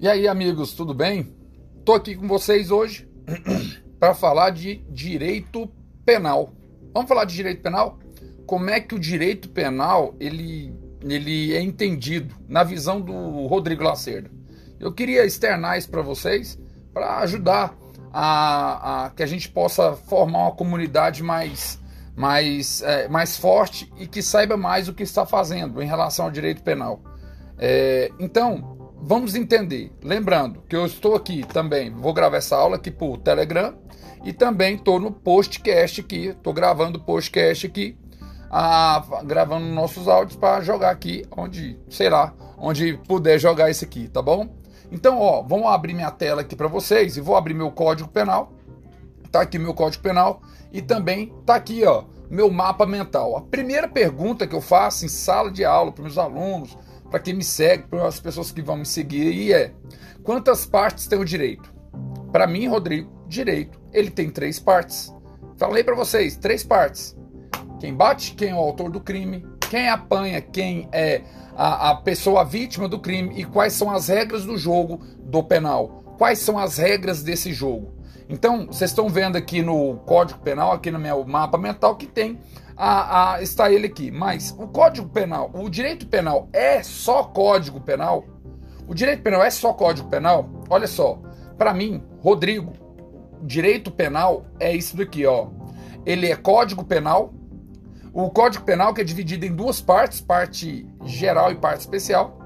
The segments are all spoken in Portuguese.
E aí, amigos, tudo bem? Tô aqui com vocês hoje para falar de direito penal. Vamos falar de direito penal? Como é que o direito penal ele, ele é entendido na visão do Rodrigo Lacerda? Eu queria externar isso para vocês para ajudar a, a, que a gente possa formar uma comunidade mais mais, é, mais forte e que saiba mais o que está fazendo em relação ao direito penal. É, então, vamos entender. Lembrando que eu estou aqui também, vou gravar essa aula aqui por Telegram e também estou no postcast aqui, estou gravando o postcast aqui, a, gravando nossos áudios para jogar aqui onde, sei lá, onde puder jogar isso aqui, tá bom? Então, ó, vamos abrir minha tela aqui para vocês e vou abrir meu código penal. Tá aqui meu código penal e também tá aqui, ó, meu mapa mental. A primeira pergunta que eu faço em sala de aula para meus alunos, para quem me segue, para as pessoas que vão me seguir aí é: quantas partes tem o direito? Para mim, Rodrigo, direito, ele tem três partes. Falei para vocês, três partes. Quem bate, quem é o autor do crime, quem apanha, quem é a, a pessoa vítima do crime e quais são as regras do jogo do penal. Quais são as regras desse jogo? Então, vocês estão vendo aqui no Código Penal, aqui no meu mapa mental, que tem a, a, está ele aqui. Mas o Código Penal, o direito penal é só Código Penal? O direito penal é só Código Penal? Olha só, para mim, Rodrigo, direito penal é isso daqui, ó. Ele é Código Penal. O Código Penal que é dividido em duas partes, parte geral e parte especial.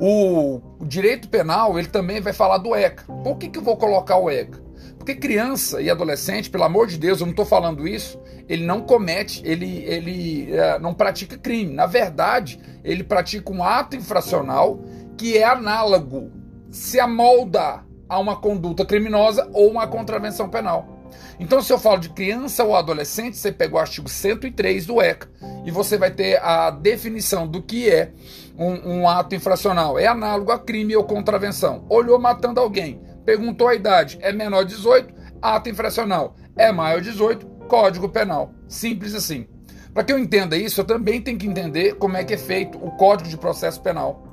O, direito penal, ele também vai falar do ECA. Por que, que eu vou colocar o ECA? Porque criança e adolescente, pelo amor de Deus, eu não estou falando isso, ele não comete, ele, ele é, não pratica crime. Na verdade, ele pratica um ato infracional que é análogo, se amolda a uma conduta criminosa ou uma contravenção penal. Então, se eu falo de criança ou adolescente, você pega o artigo 103 do ECA e você vai ter a definição do que é um, um ato infracional. É análogo a crime ou contravenção. Olhou matando alguém perguntou a idade, é menor de 18, ato infracional, é maior de 18, Código Penal. Simples assim. Para que eu entenda isso, eu também tenho que entender como é que é feito o Código de Processo Penal.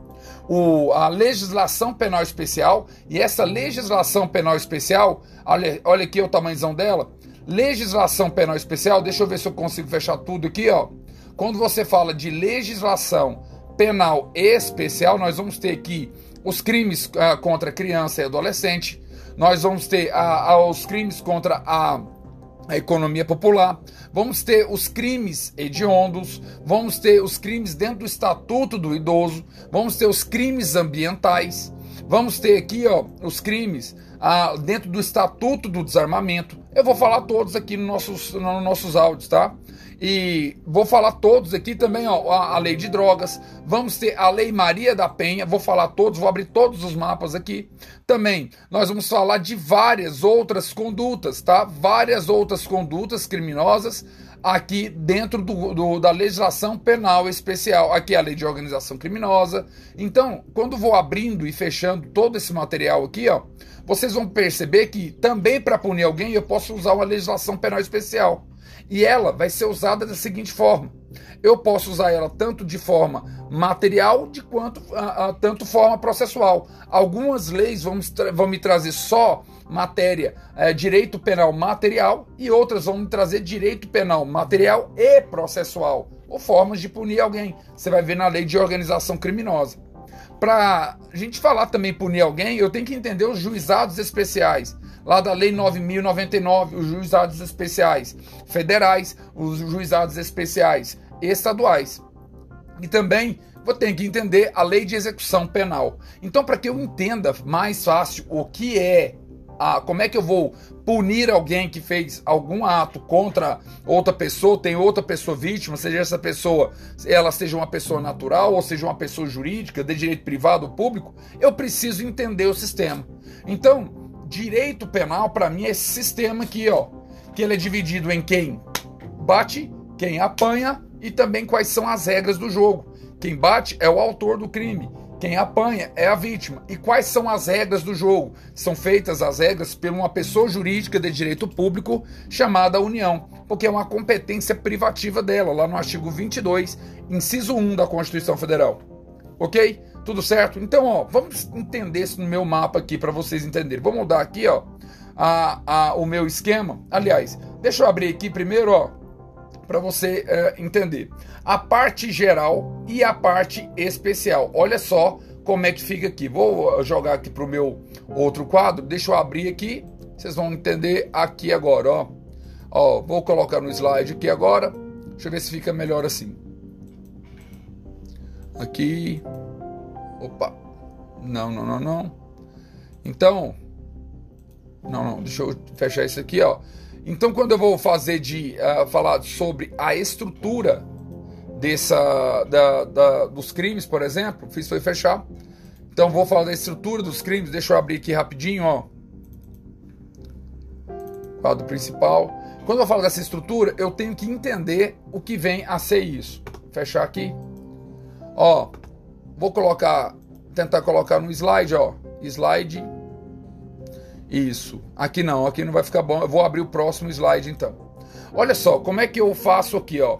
O, a legislação penal especial, e essa legislação penal especial, olha, olha aqui o tamanhozão dela. Legislação penal especial, deixa eu ver se eu consigo fechar tudo aqui, ó. Quando você fala de legislação penal especial, nós vamos ter aqui os crimes uh, contra criança e adolescente, nós vamos ter uh, os crimes contra a, a economia popular, vamos ter os crimes hediondos, vamos ter os crimes dentro do estatuto do idoso, vamos ter os crimes ambientais, vamos ter aqui ó, os crimes dentro do estatuto do desarmamento. Eu vou falar todos aqui nos nossos, nos nossos áudios, tá? E vou falar todos aqui também, ó, a, a, lei de drogas. Vamos ter a lei Maria da Penha. Vou falar todos, vou abrir todos os mapas aqui. Também nós vamos falar de várias outras condutas, tá? Várias outras condutas criminosas aqui dentro do, do, da legislação penal especial. Aqui é a lei de organização criminosa. Então, quando vou abrindo e fechando todo esse material aqui, ó, vocês vão perceber que também para punir alguém eu posso usar uma legislação penal especial. E ela vai ser usada da seguinte forma: eu posso usar ela tanto de forma material de quanto a, a tanto forma processual. Algumas leis vão, vão me trazer só matéria é, direito penal material e outras vão me trazer direito penal material e processual ou formas de punir alguém. Você vai ver na lei de organização criminosa. Para a gente falar também punir alguém, eu tenho que entender os juizados especiais lá da Lei 9099, os juizados especiais federais, os juizados especiais estaduais. E também vou ter que entender a Lei de Execução Penal. Então, para que eu entenda mais fácil o que é a, como é que eu vou punir alguém que fez algum ato contra outra pessoa, tem outra pessoa vítima, seja essa pessoa, ela seja uma pessoa natural ou seja uma pessoa jurídica, de direito privado ou público, eu preciso entender o sistema. Então, direito penal para mim é esse sistema aqui, ó, que ele é dividido em quem bate, quem apanha e também quais são as regras do jogo. Quem bate é o autor do crime, quem apanha é a vítima. E quais são as regras do jogo? São feitas as regras por uma pessoa jurídica de direito público chamada União, porque é uma competência privativa dela, lá no artigo 22, inciso 1 da Constituição Federal. OK? Tudo certo? Então, ó, vamos entender isso no meu mapa aqui para vocês entenderem. Vou mudar aqui, ó, a, a, o meu esquema. Aliás, deixa eu abrir aqui primeiro, ó, para você é, entender. A parte geral e a parte especial. Olha só como é que fica aqui. Vou jogar aqui para o meu outro quadro. Deixa eu abrir aqui. Vocês vão entender aqui agora, ó. Ó, vou colocar no slide aqui agora. Deixa eu ver se fica melhor assim. Aqui. Opa. Não, não, não, não. Então. Não, não. Deixa eu fechar isso aqui, ó. Então, quando eu vou fazer de uh, falar sobre a estrutura dessa da, da, dos crimes, por exemplo, fiz foi fechar. Então, vou falar da estrutura dos crimes. Deixa eu abrir aqui rapidinho, ó. Quadro principal. Quando eu falo dessa estrutura, eu tenho que entender o que vem a ser isso. Fechar aqui. Ó, vou colocar, tentar colocar no slide, ó. Slide isso. Aqui não, aqui não vai ficar bom. Eu vou abrir o próximo slide então. Olha só, como é que eu faço aqui, ó.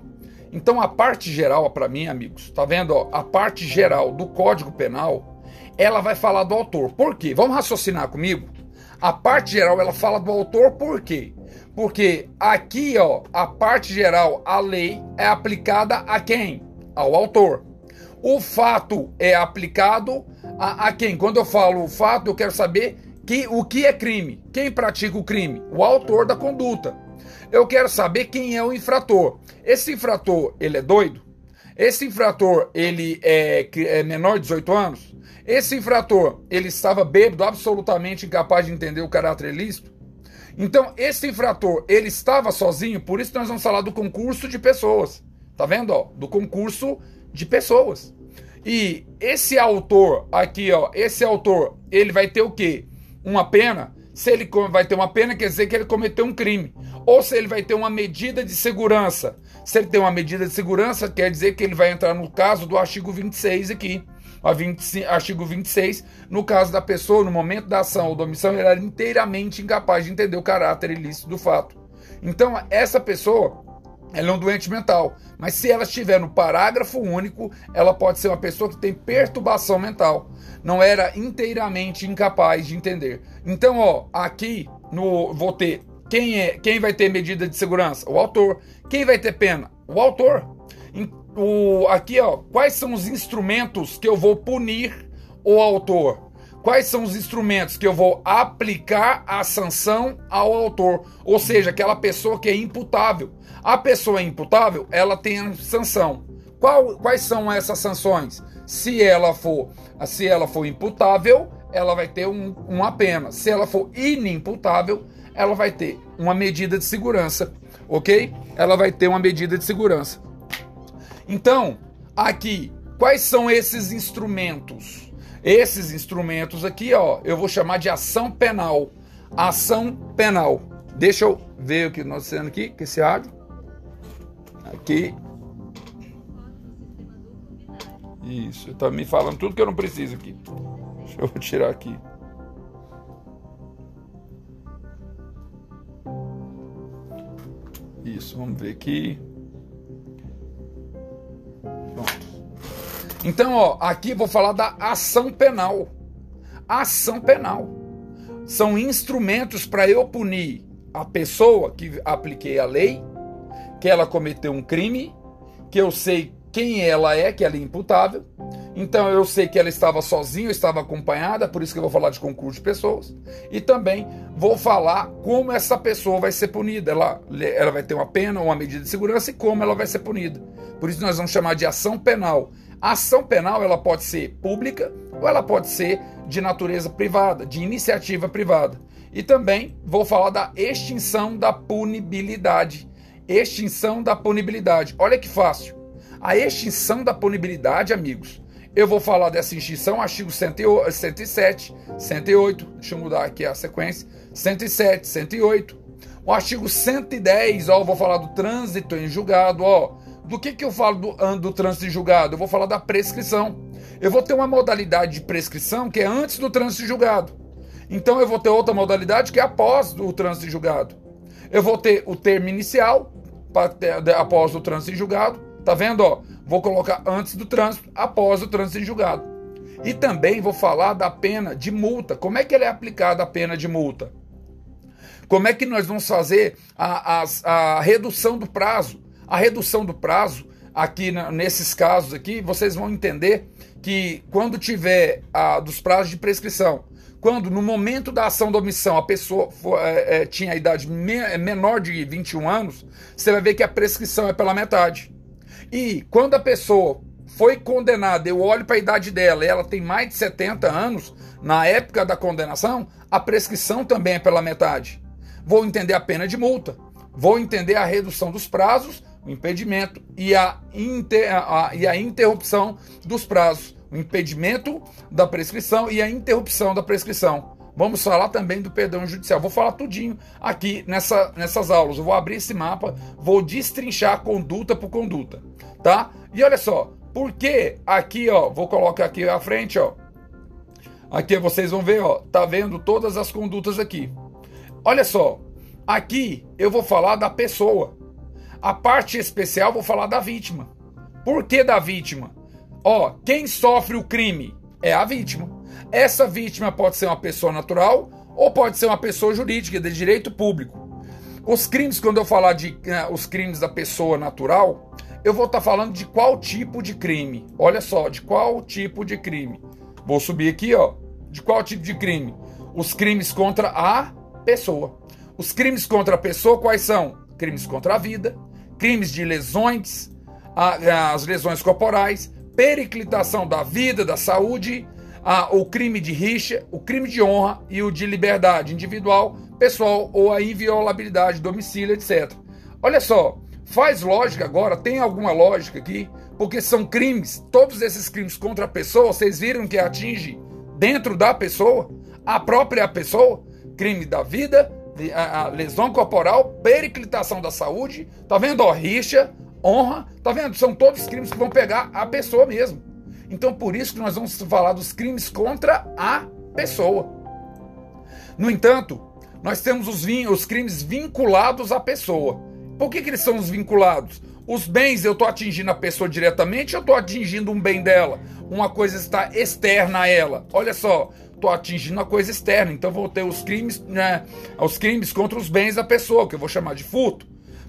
Então a parte geral para mim, amigos, tá vendo, ó? A parte geral do Código Penal, ela vai falar do autor. Por quê? Vamos raciocinar comigo? A parte geral ela fala do autor por quê? Porque aqui, ó, a parte geral, a lei é aplicada a quem? Ao autor. O fato é aplicado a, a quem? Quando eu falo o fato, eu quero saber que, o que é crime? Quem pratica o crime? O autor da conduta. Eu quero saber quem é o infrator. Esse infrator, ele é doido? Esse infrator, ele é, é menor de 18 anos? Esse infrator, ele estava bêbado, absolutamente incapaz de entender o caráter ilícito? Então, esse infrator, ele estava sozinho, por isso nós vamos falar do concurso de pessoas. Tá vendo, ó? Do concurso de pessoas. E esse autor aqui, ó, esse autor, ele vai ter o quê? Uma pena, se ele vai ter uma pena, quer dizer que ele cometeu um crime. Ou se ele vai ter uma medida de segurança. Se ele tem uma medida de segurança, quer dizer que ele vai entrar no caso do artigo 26 aqui. O 25, artigo 26, no caso da pessoa, no momento da ação ou da omissão, ele era inteiramente incapaz de entender o caráter ilícito do fato. Então, essa pessoa ela é um doente mental. Mas se ela estiver no parágrafo único, ela pode ser uma pessoa que tem perturbação mental. Não era inteiramente incapaz de entender. Então, ó, aqui no vou ter quem é, quem vai ter medida de segurança? O autor. Quem vai ter pena? O autor. O, aqui, ó, quais são os instrumentos que eu vou punir o autor? Quais são os instrumentos que eu vou aplicar a sanção ao autor, ou seja, aquela pessoa que é imputável. A pessoa é imputável, ela tem sanção. Qual, quais são essas sanções? Se ela for, se ela for imputável, ela vai ter um, uma pena. Se ela for inimputável, ela vai ter uma medida de segurança, ok? Ela vai ter uma medida de segurança. Então, aqui, quais são esses instrumentos? Esses instrumentos aqui, ó, eu vou chamar de ação penal. Ação penal. Deixa eu ver o que nós temos aqui, que esse áudio. Aqui. Isso, tá me falando tudo que eu não preciso aqui. Deixa eu tirar aqui. Isso, vamos ver aqui. Então, ó, aqui vou falar da ação penal. Ação penal. São instrumentos para eu punir a pessoa que apliquei a lei, que ela cometeu um crime, que eu sei quem ela é, que ela é imputável. Então eu sei que ela estava sozinha, estava acompanhada, por isso que eu vou falar de concurso de pessoas. E também vou falar como essa pessoa vai ser punida. Ela, ela vai ter uma pena, uma medida de segurança e como ela vai ser punida. Por isso nós vamos chamar de ação penal. A ação penal ela pode ser pública ou ela pode ser de natureza privada, de iniciativa privada. E também vou falar da extinção da punibilidade. Extinção da punibilidade. Olha que fácil. A extinção da punibilidade, amigos. Eu vou falar dessa extinção, artigo 107, 108. Deixa eu mudar aqui a sequência. 107, 108. O artigo 110, ó, vou falar do trânsito em julgado, ó. Do que, que eu falo do, do trânsito em julgado? Eu vou falar da prescrição. Eu vou ter uma modalidade de prescrição que é antes do trânsito em julgado. Então eu vou ter outra modalidade que é após o trânsito em julgado. Eu vou ter o termo inicial após o trânsito em julgado. Tá vendo? Ó, vou colocar antes do trânsito, após o trânsito em julgado. E também vou falar da pena de multa. Como é que ela é aplicada a pena de multa? Como é que nós vamos fazer a, a, a redução do prazo? A redução do prazo, aqui nesses casos aqui, vocês vão entender que quando tiver a, dos prazos de prescrição, quando no momento da ação da omissão a pessoa for, é, é, tinha a idade me, é, menor de 21 anos, você vai ver que a prescrição é pela metade. E quando a pessoa foi condenada, eu olho para a idade dela e ela tem mais de 70 anos, na época da condenação, a prescrição também é pela metade. Vou entender a pena de multa, vou entender a redução dos prazos, o impedimento e a, inter, a, e a interrupção dos prazos o impedimento da prescrição e a interrupção da prescrição. Vamos falar também do perdão judicial. Vou falar tudinho aqui nessa, nessas aulas. Eu vou abrir esse mapa, vou destrinchar conduta por conduta, tá? E olha só, porque aqui, ó, vou colocar aqui à frente, ó. Aqui vocês vão ver, ó, tá vendo todas as condutas aqui. Olha só, aqui eu vou falar da pessoa. A parte especial vou falar da vítima. Por que da vítima? Ó, quem sofre o crime é a vítima. Essa vítima pode ser uma pessoa natural ou pode ser uma pessoa jurídica de direito público. Os crimes, quando eu falar de uh, os crimes da pessoa natural, eu vou estar tá falando de qual tipo de crime. Olha só, de qual tipo de crime. Vou subir aqui, ó. De qual tipo de crime? Os crimes contra a pessoa. Os crimes contra a pessoa quais são? Crimes contra a vida, crimes de lesões, as lesões corporais, periclitação da vida, da saúde, o crime de rixa, o crime de honra e o de liberdade individual, pessoal ou a inviolabilidade, domicílio, etc. Olha só, faz lógica agora, tem alguma lógica aqui, porque são crimes, todos esses crimes contra a pessoa, vocês viram que atinge dentro da pessoa, a própria pessoa, crime da vida, a, a lesão corporal, periclitação da saúde, tá vendo? Ó, rixa, honra, tá vendo? São todos crimes que vão pegar a pessoa mesmo. Então por isso que nós vamos falar dos crimes contra a pessoa. No entanto, nós temos os, os crimes vinculados à pessoa. Por que, que eles são os vinculados? Os bens eu estou atingindo a pessoa diretamente ou estou atingindo um bem dela? Uma coisa está externa a ela. Olha só, estou atingindo a coisa externa. Então vou ter os crimes, né, os crimes contra os bens da pessoa, que eu vou chamar de furto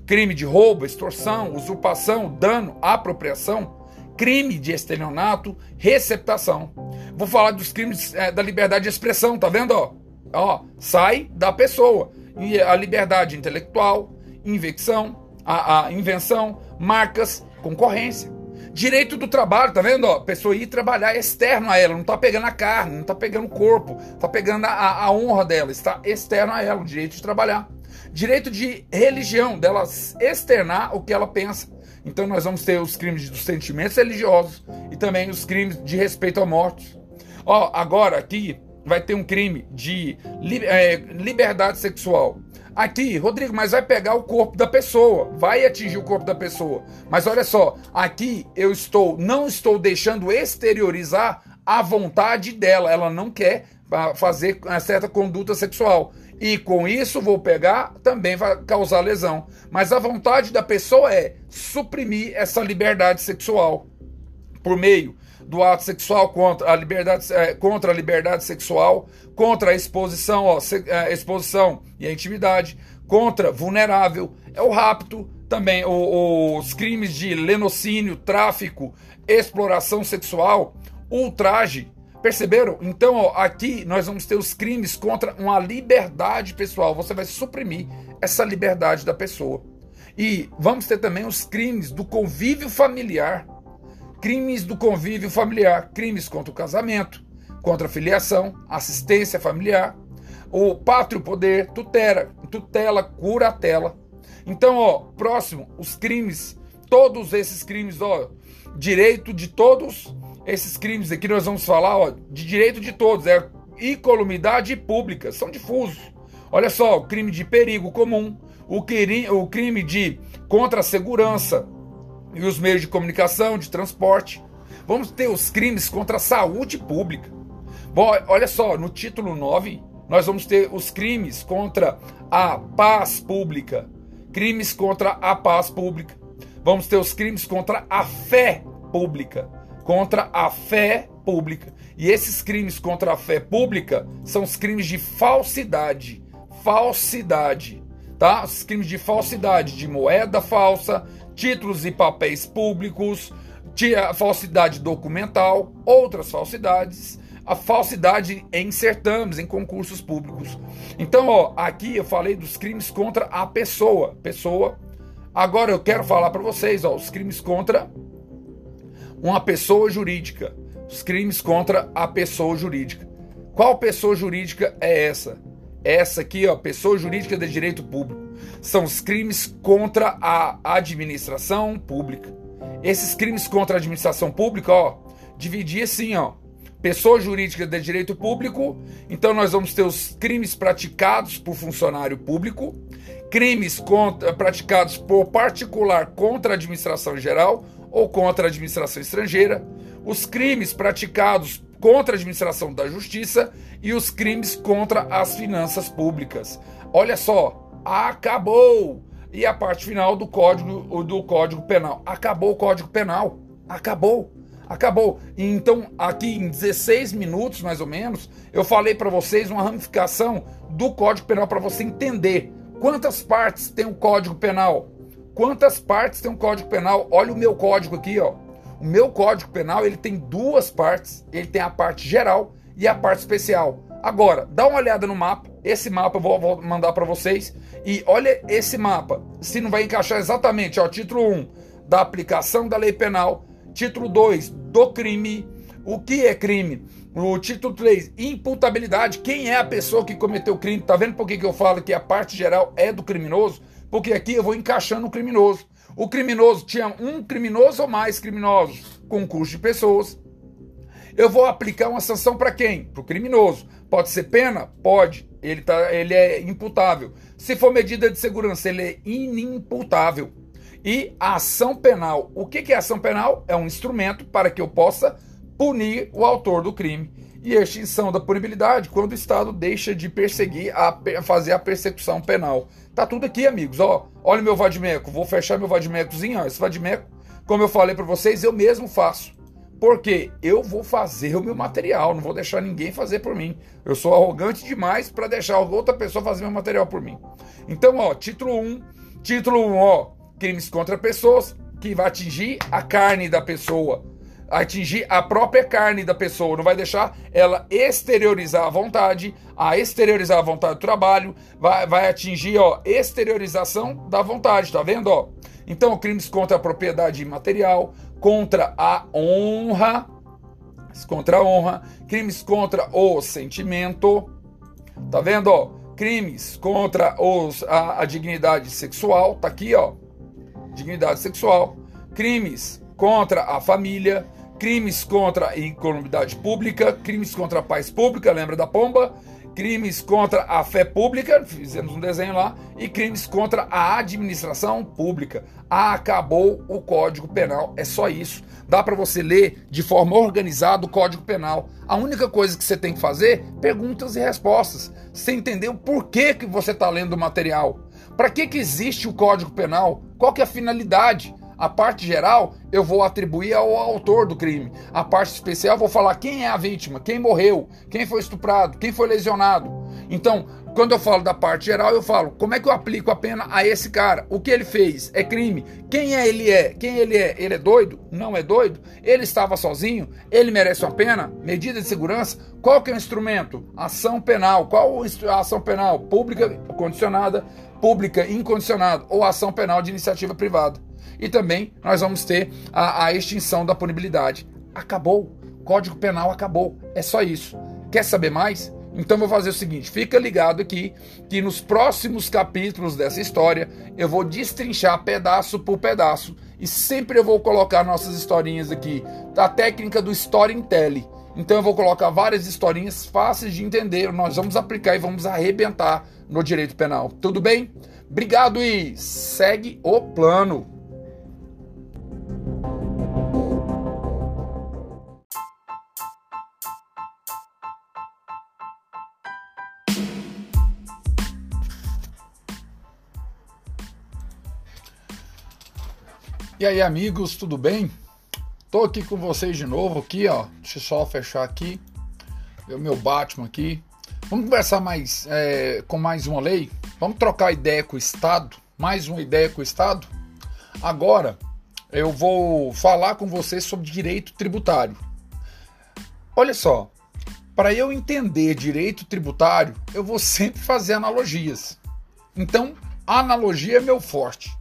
crime de roubo, extorsão, usurpação, dano, apropriação, crime de estelionato, receptação. Vou falar dos crimes é, da liberdade de expressão, tá vendo? Ó, ó, sai da pessoa. E a liberdade intelectual, invecção, a, a invenção, marcas, concorrência. Direito do trabalho, tá vendo? Ó, pessoa ir trabalhar externo a ela, não tá pegando a carne, não tá pegando o corpo, tá pegando a, a honra dela, está externo a ela, o direito de trabalhar direito de religião, dela externar o que ela pensa. Então nós vamos ter os crimes dos sentimentos religiosos e também os crimes de respeito aos mortos. Ó, agora aqui vai ter um crime de é, liberdade sexual. Aqui, Rodrigo, mas vai pegar o corpo da pessoa, vai atingir o corpo da pessoa. Mas olha só, aqui eu estou, não estou deixando exteriorizar a vontade dela. Ela não quer ah, fazer uma certa conduta sexual e com isso vou pegar, também vai causar lesão. Mas a vontade da pessoa é suprimir essa liberdade sexual por meio do ato sexual contra a liberdade, é, contra a liberdade sexual, contra a exposição, ó, se, é, exposição e a intimidade, contra vulnerável, é o rapto, também o, os crimes de lenocínio, tráfico, exploração sexual, ultraje, Perceberam? Então, ó, aqui nós vamos ter os crimes contra uma liberdade pessoal. Você vai suprimir essa liberdade da pessoa. E vamos ter também os crimes do convívio familiar. Crimes do convívio familiar, crimes contra o casamento, contra a filiação, assistência familiar, o pátrio poder, tutela, tutela, curatela. Então, ó, próximo, os crimes, todos esses crimes, ó, direito de todos esses crimes aqui nós vamos falar ó, de direito de todos, é incolumidade pública, são difusos. Olha só, o crime de perigo comum, o crime, de contra a segurança e os meios de comunicação, de transporte. Vamos ter os crimes contra a saúde pública. Bom, olha só, no título 9, nós vamos ter os crimes contra a paz pública, crimes contra a paz pública. Vamos ter os crimes contra a fé pública contra a fé pública. E esses crimes contra a fé pública são os crimes de falsidade. Falsidade. Tá? Os crimes de falsidade, de moeda falsa, títulos e papéis públicos, falsidade documental, outras falsidades, a falsidade em certames, em concursos públicos. Então, ó, aqui eu falei dos crimes contra a pessoa, pessoa. Agora eu quero falar para vocês, ó, os crimes contra uma pessoa jurídica, os crimes contra a pessoa jurídica. Qual pessoa jurídica é essa? Essa aqui, ó, pessoa jurídica de direito público. São os crimes contra a administração pública. Esses crimes contra a administração pública, ó, dividir assim, ó. Pessoa jurídica de direito público, então nós vamos ter os crimes praticados por funcionário público, crimes contra, praticados por particular contra a administração geral ou contra a administração estrangeira, os crimes praticados contra a administração da justiça e os crimes contra as finanças públicas. Olha só, acabou! E a parte final do código do código penal. Acabou o código penal. Acabou. Acabou. Então, aqui em 16 minutos mais ou menos, eu falei para vocês uma ramificação do Código Penal para você entender quantas partes tem o Código Penal. Quantas partes tem o Código Penal? Olha o meu código aqui, ó. O meu Código Penal, ele tem duas partes. Ele tem a parte geral e a parte especial. Agora, dá uma olhada no mapa. Esse mapa eu vou, mandar para vocês. E olha esse mapa. Se não vai encaixar exatamente, ó, título 1 da aplicação da lei penal, título 2 do crime. O que é crime? O título 3, imputabilidade. Quem é a pessoa que cometeu o crime? Tá vendo por que eu falo que a parte geral é do criminoso? Porque aqui eu vou encaixando o criminoso. O criminoso tinha um criminoso ou mais criminosos, concurso de pessoas. Eu vou aplicar uma sanção para quem? Para o criminoso. Pode ser pena? Pode. Ele, tá, ele é imputável. Se for medida de segurança, ele é inimputável. E a ação penal. O que é ação penal? É um instrumento para que eu possa punir o autor do crime. E extinção da punibilidade quando o Estado deixa de perseguir, a, fazer a persecução penal. Tá tudo aqui, amigos. Ó, olha meu vadimeco. Vou fechar meu vadimecozinho. Ó. Esse vadimeco, como eu falei para vocês, eu mesmo faço. Porque eu vou fazer o meu material, não vou deixar ninguém fazer por mim. Eu sou arrogante demais para deixar outra pessoa fazer meu material por mim. Então, ó, título 1, título 1, ó, crimes contra pessoas, que vai atingir a carne da pessoa, atingir a própria carne da pessoa, não vai deixar ela exteriorizar a vontade, a exteriorizar a vontade do trabalho, vai, vai atingir, ó, exteriorização da vontade, tá vendo, ó? Então, crimes contra a propriedade material, contra a honra, contra a honra, crimes contra o sentimento, tá vendo, ó? Crimes contra os, a, a dignidade sexual, tá aqui, ó, dignidade sexual, crimes contra a família, crimes contra a incolumidade pública, crimes contra a paz pública, lembra da pomba? Crimes contra a fé pública, fizemos um desenho lá, e crimes contra a administração pública. Acabou o Código Penal, é só isso. Dá para você ler de forma organizada o Código Penal. A única coisa que você tem que fazer, perguntas e respostas. Você entendeu por que, que você está lendo o material. Para que, que existe o Código Penal? Qual que é a finalidade? A parte geral eu vou atribuir ao autor do crime. A parte especial eu vou falar quem é a vítima, quem morreu, quem foi estuprado, quem foi lesionado. Então, quando eu falo da parte geral, eu falo como é que eu aplico a pena a esse cara? O que ele fez é crime? Quem é ele é? Quem ele é? Ele é doido? Não é doido? Ele estava sozinho? Ele merece uma pena? Medida de segurança? Qual que é o instrumento? Ação penal. Qual a ação penal? Pública condicionada, pública incondicionada ou ação penal de iniciativa privada. E também nós vamos ter a, a extinção da punibilidade. Acabou. Código Penal acabou. É só isso. Quer saber mais? Então vou fazer o seguinte, fica ligado aqui que nos próximos capítulos dessa história eu vou destrinchar pedaço por pedaço e sempre eu vou colocar nossas historinhas aqui, da técnica do storytelling. Então eu vou colocar várias historinhas fáceis de entender, nós vamos aplicar e vamos arrebentar no direito penal. Tudo bem? Obrigado e segue o plano. E aí, amigos, tudo bem? Tô aqui com vocês de novo aqui, ó. Deixa eu só fechar aqui. O meu Batman aqui. Vamos conversar mais é, com mais uma lei? Vamos trocar ideia com o Estado? Mais uma ideia com o Estado? Agora eu vou falar com vocês sobre direito tributário. Olha só, para eu entender direito tributário, eu vou sempre fazer analogias. Então, analogia é meu forte.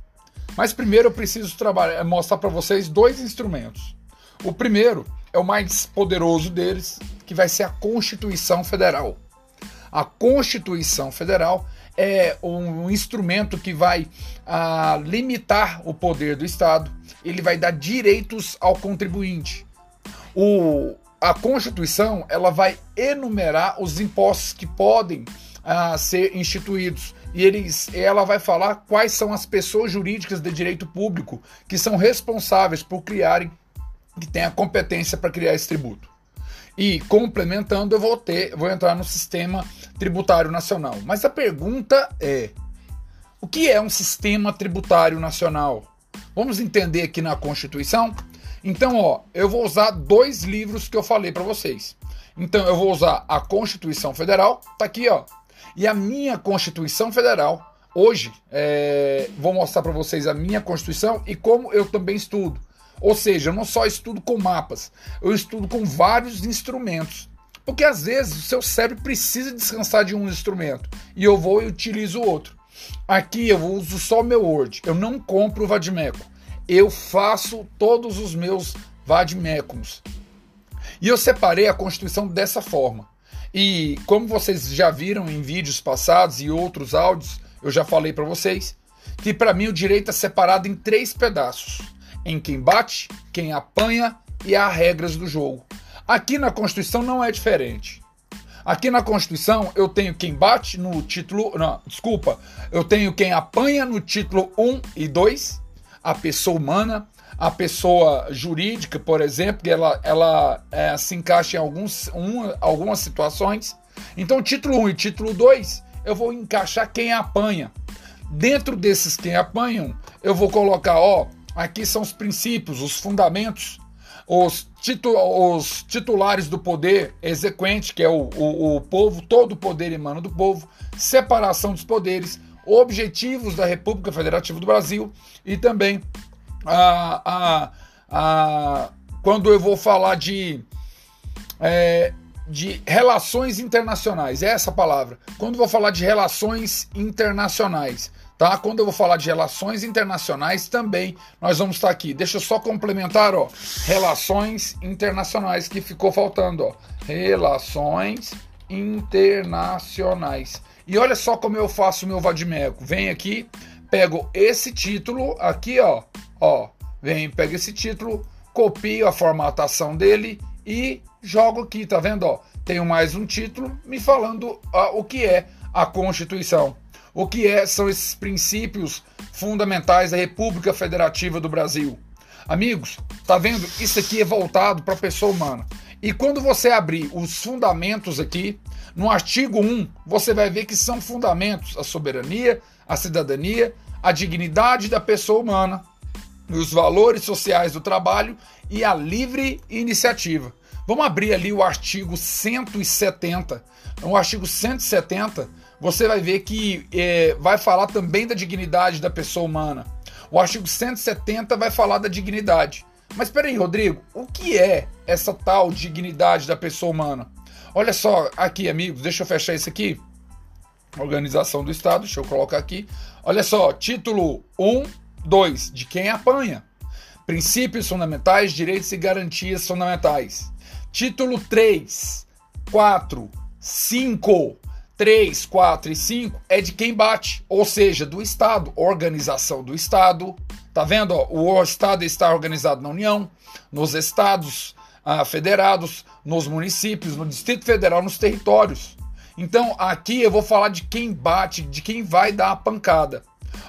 Mas primeiro eu preciso trabalhar, mostrar para vocês dois instrumentos. O primeiro é o mais poderoso deles, que vai ser a Constituição Federal. A Constituição Federal é um instrumento que vai ah, limitar o poder do Estado, ele vai dar direitos ao contribuinte. O, a Constituição ela vai enumerar os impostos que podem ah, ser instituídos e eles, ela vai falar quais são as pessoas jurídicas de direito público que são responsáveis por criarem, que têm a competência para criar esse tributo. E complementando, eu vou ter, vou entrar no sistema tributário nacional. Mas a pergunta é: o que é um sistema tributário nacional? Vamos entender aqui na Constituição? Então, ó, eu vou usar dois livros que eu falei para vocês. Então, eu vou usar a Constituição Federal, tá aqui, ó, e a minha Constituição Federal, hoje, é, vou mostrar para vocês a minha Constituição e como eu também estudo. Ou seja, eu não só estudo com mapas, eu estudo com vários instrumentos. Porque às vezes o seu cérebro precisa descansar de um instrumento e eu vou e utilizo outro. Aqui eu uso só o meu Word, eu não compro o Vadimeco. Eu faço todos os meus Vadimecums. E eu separei a Constituição dessa forma. E como vocês já viram em vídeos passados e outros áudios, eu já falei para vocês que para mim o direito é separado em três pedaços: em quem bate, quem apanha e as regras do jogo. Aqui na Constituição não é diferente. Aqui na Constituição eu tenho quem bate no título. Não, desculpa. Eu tenho quem apanha no título 1 e 2, a pessoa humana a pessoa jurídica, por exemplo, que ela, ela é, se encaixa em alguns, um, algumas situações. Então, título 1 e título 2, eu vou encaixar quem apanha. Dentro desses quem apanham, eu vou colocar, ó, aqui são os princípios, os fundamentos, os, titu os titulares do poder exequente, que é o, o, o povo, todo o poder emana do povo, separação dos poderes, objetivos da República Federativa do Brasil e também a, a, a, quando eu vou falar de, é, de relações internacionais, é essa palavra. Quando eu vou falar de relações internacionais, tá? Quando eu vou falar de relações internacionais também, nós vamos estar aqui. Deixa eu só complementar, ó. Relações internacionais que ficou faltando, ó. Relações internacionais. E olha só como eu faço o meu vadimeco. Vem aqui, pego esse título aqui, ó, Ó, vem, pega esse título, copio a formatação dele e jogo aqui, tá vendo? Ó, tenho mais um título me falando ó, o que é a Constituição. O que é, são esses princípios fundamentais da República Federativa do Brasil. Amigos, tá vendo? Isso aqui é voltado para a pessoa humana. E quando você abrir os fundamentos aqui, no artigo 1, você vai ver que são fundamentos a soberania, a cidadania, a dignidade da pessoa humana, os valores sociais do trabalho e a livre iniciativa. Vamos abrir ali o artigo 170. No artigo 170, você vai ver que é, vai falar também da dignidade da pessoa humana. O artigo 170 vai falar da dignidade. Mas peraí, Rodrigo, o que é essa tal dignidade da pessoa humana? Olha só aqui, amigos, deixa eu fechar isso aqui. Organização do Estado, deixa eu colocar aqui. Olha só, título 1 2. De quem apanha. Princípios fundamentais, direitos e garantias fundamentais. Título 3, 4, 5. 3, 4 e 5 é de quem bate, ou seja, do Estado, organização do Estado. Tá vendo? Ó, o Estado está organizado na União, nos estados ah, federados, nos municípios, no Distrito Federal, nos territórios. Então aqui eu vou falar de quem bate, de quem vai dar a pancada.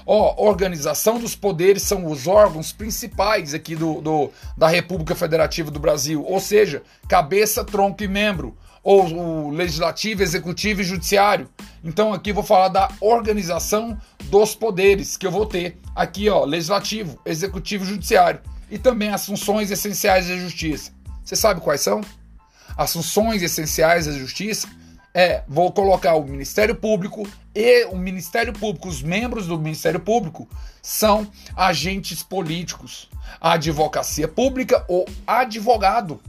Ó, organização dos poderes são os órgãos principais aqui do, do, da República Federativa do Brasil, ou seja, cabeça, tronco e membro, ou o legislativo, executivo e judiciário. Então aqui vou falar da organização dos poderes que eu vou ter aqui, ó, legislativo, executivo e judiciário. e também as funções essenciais da justiça. Você sabe quais são? As funções essenciais da justiça é, vou colocar o Ministério Público e o Ministério Público, os membros do Ministério Público são agentes políticos. A advocacia pública ou advogado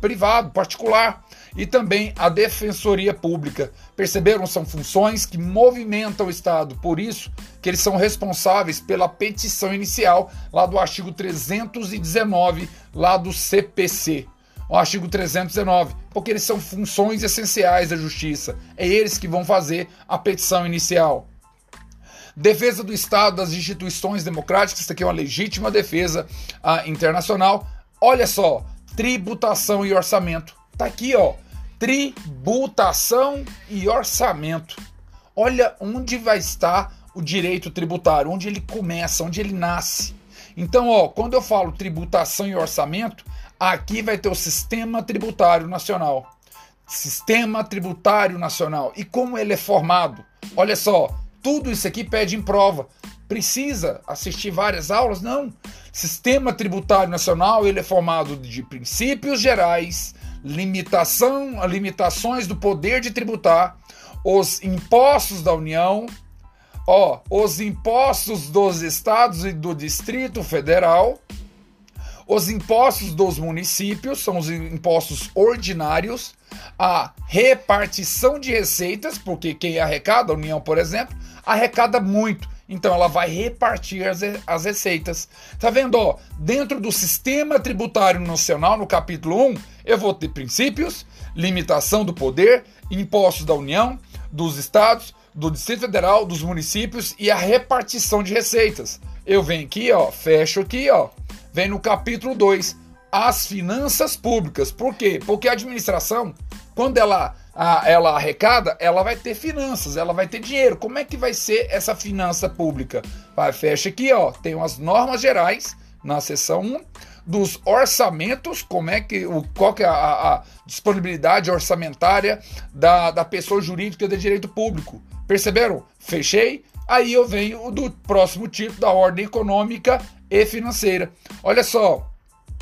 privado, particular e também a Defensoria Pública. Perceberam? São funções que movimentam o Estado, por isso que eles são responsáveis pela petição inicial lá do artigo 319 lá do CPC. O artigo 319, porque eles são funções essenciais da justiça. É eles que vão fazer a petição inicial. Defesa do Estado das instituições democráticas, isso aqui é uma legítima defesa uh, internacional. Olha só, tributação e orçamento. Tá aqui, ó tributação e orçamento. Olha onde vai estar o direito tributário, onde ele começa, onde ele nasce. Então, ó, quando eu falo tributação e orçamento, aqui vai ter o Sistema Tributário Nacional. Sistema Tributário Nacional. E como ele é formado? Olha só, tudo isso aqui pede em prova. Precisa assistir várias aulas? Não. Sistema Tributário Nacional, ele é formado de princípios gerais, limitação, limitações do poder de tributar, os impostos da União, ó, os impostos dos estados e do Distrito Federal, os impostos dos municípios, são os impostos ordinários, a repartição de receitas, porque quem arrecada, a União, por exemplo, arrecada muito. Então ela vai repartir as, as receitas. Tá vendo? Ó, dentro do sistema tributário nacional, no capítulo 1, eu vou ter princípios, limitação do poder, impostos da União, dos estados, do Distrito Federal, dos municípios e a repartição de receitas. Eu venho aqui, ó, fecho aqui, ó, vem no capítulo 2, as finanças públicas. Por quê? Porque a administração, quando ela a, ela arrecada, ela vai ter finanças, ela vai ter dinheiro. Como é que vai ser essa finança pública? Vai, fecha aqui, ó, tem umas normas gerais na seção 1 dos orçamentos, como é que, o, qual que é a, a disponibilidade orçamentária da, da pessoa jurídica de direito público. Perceberam? Fechei. Aí eu venho do próximo título da ordem econômica e financeira. Olha só,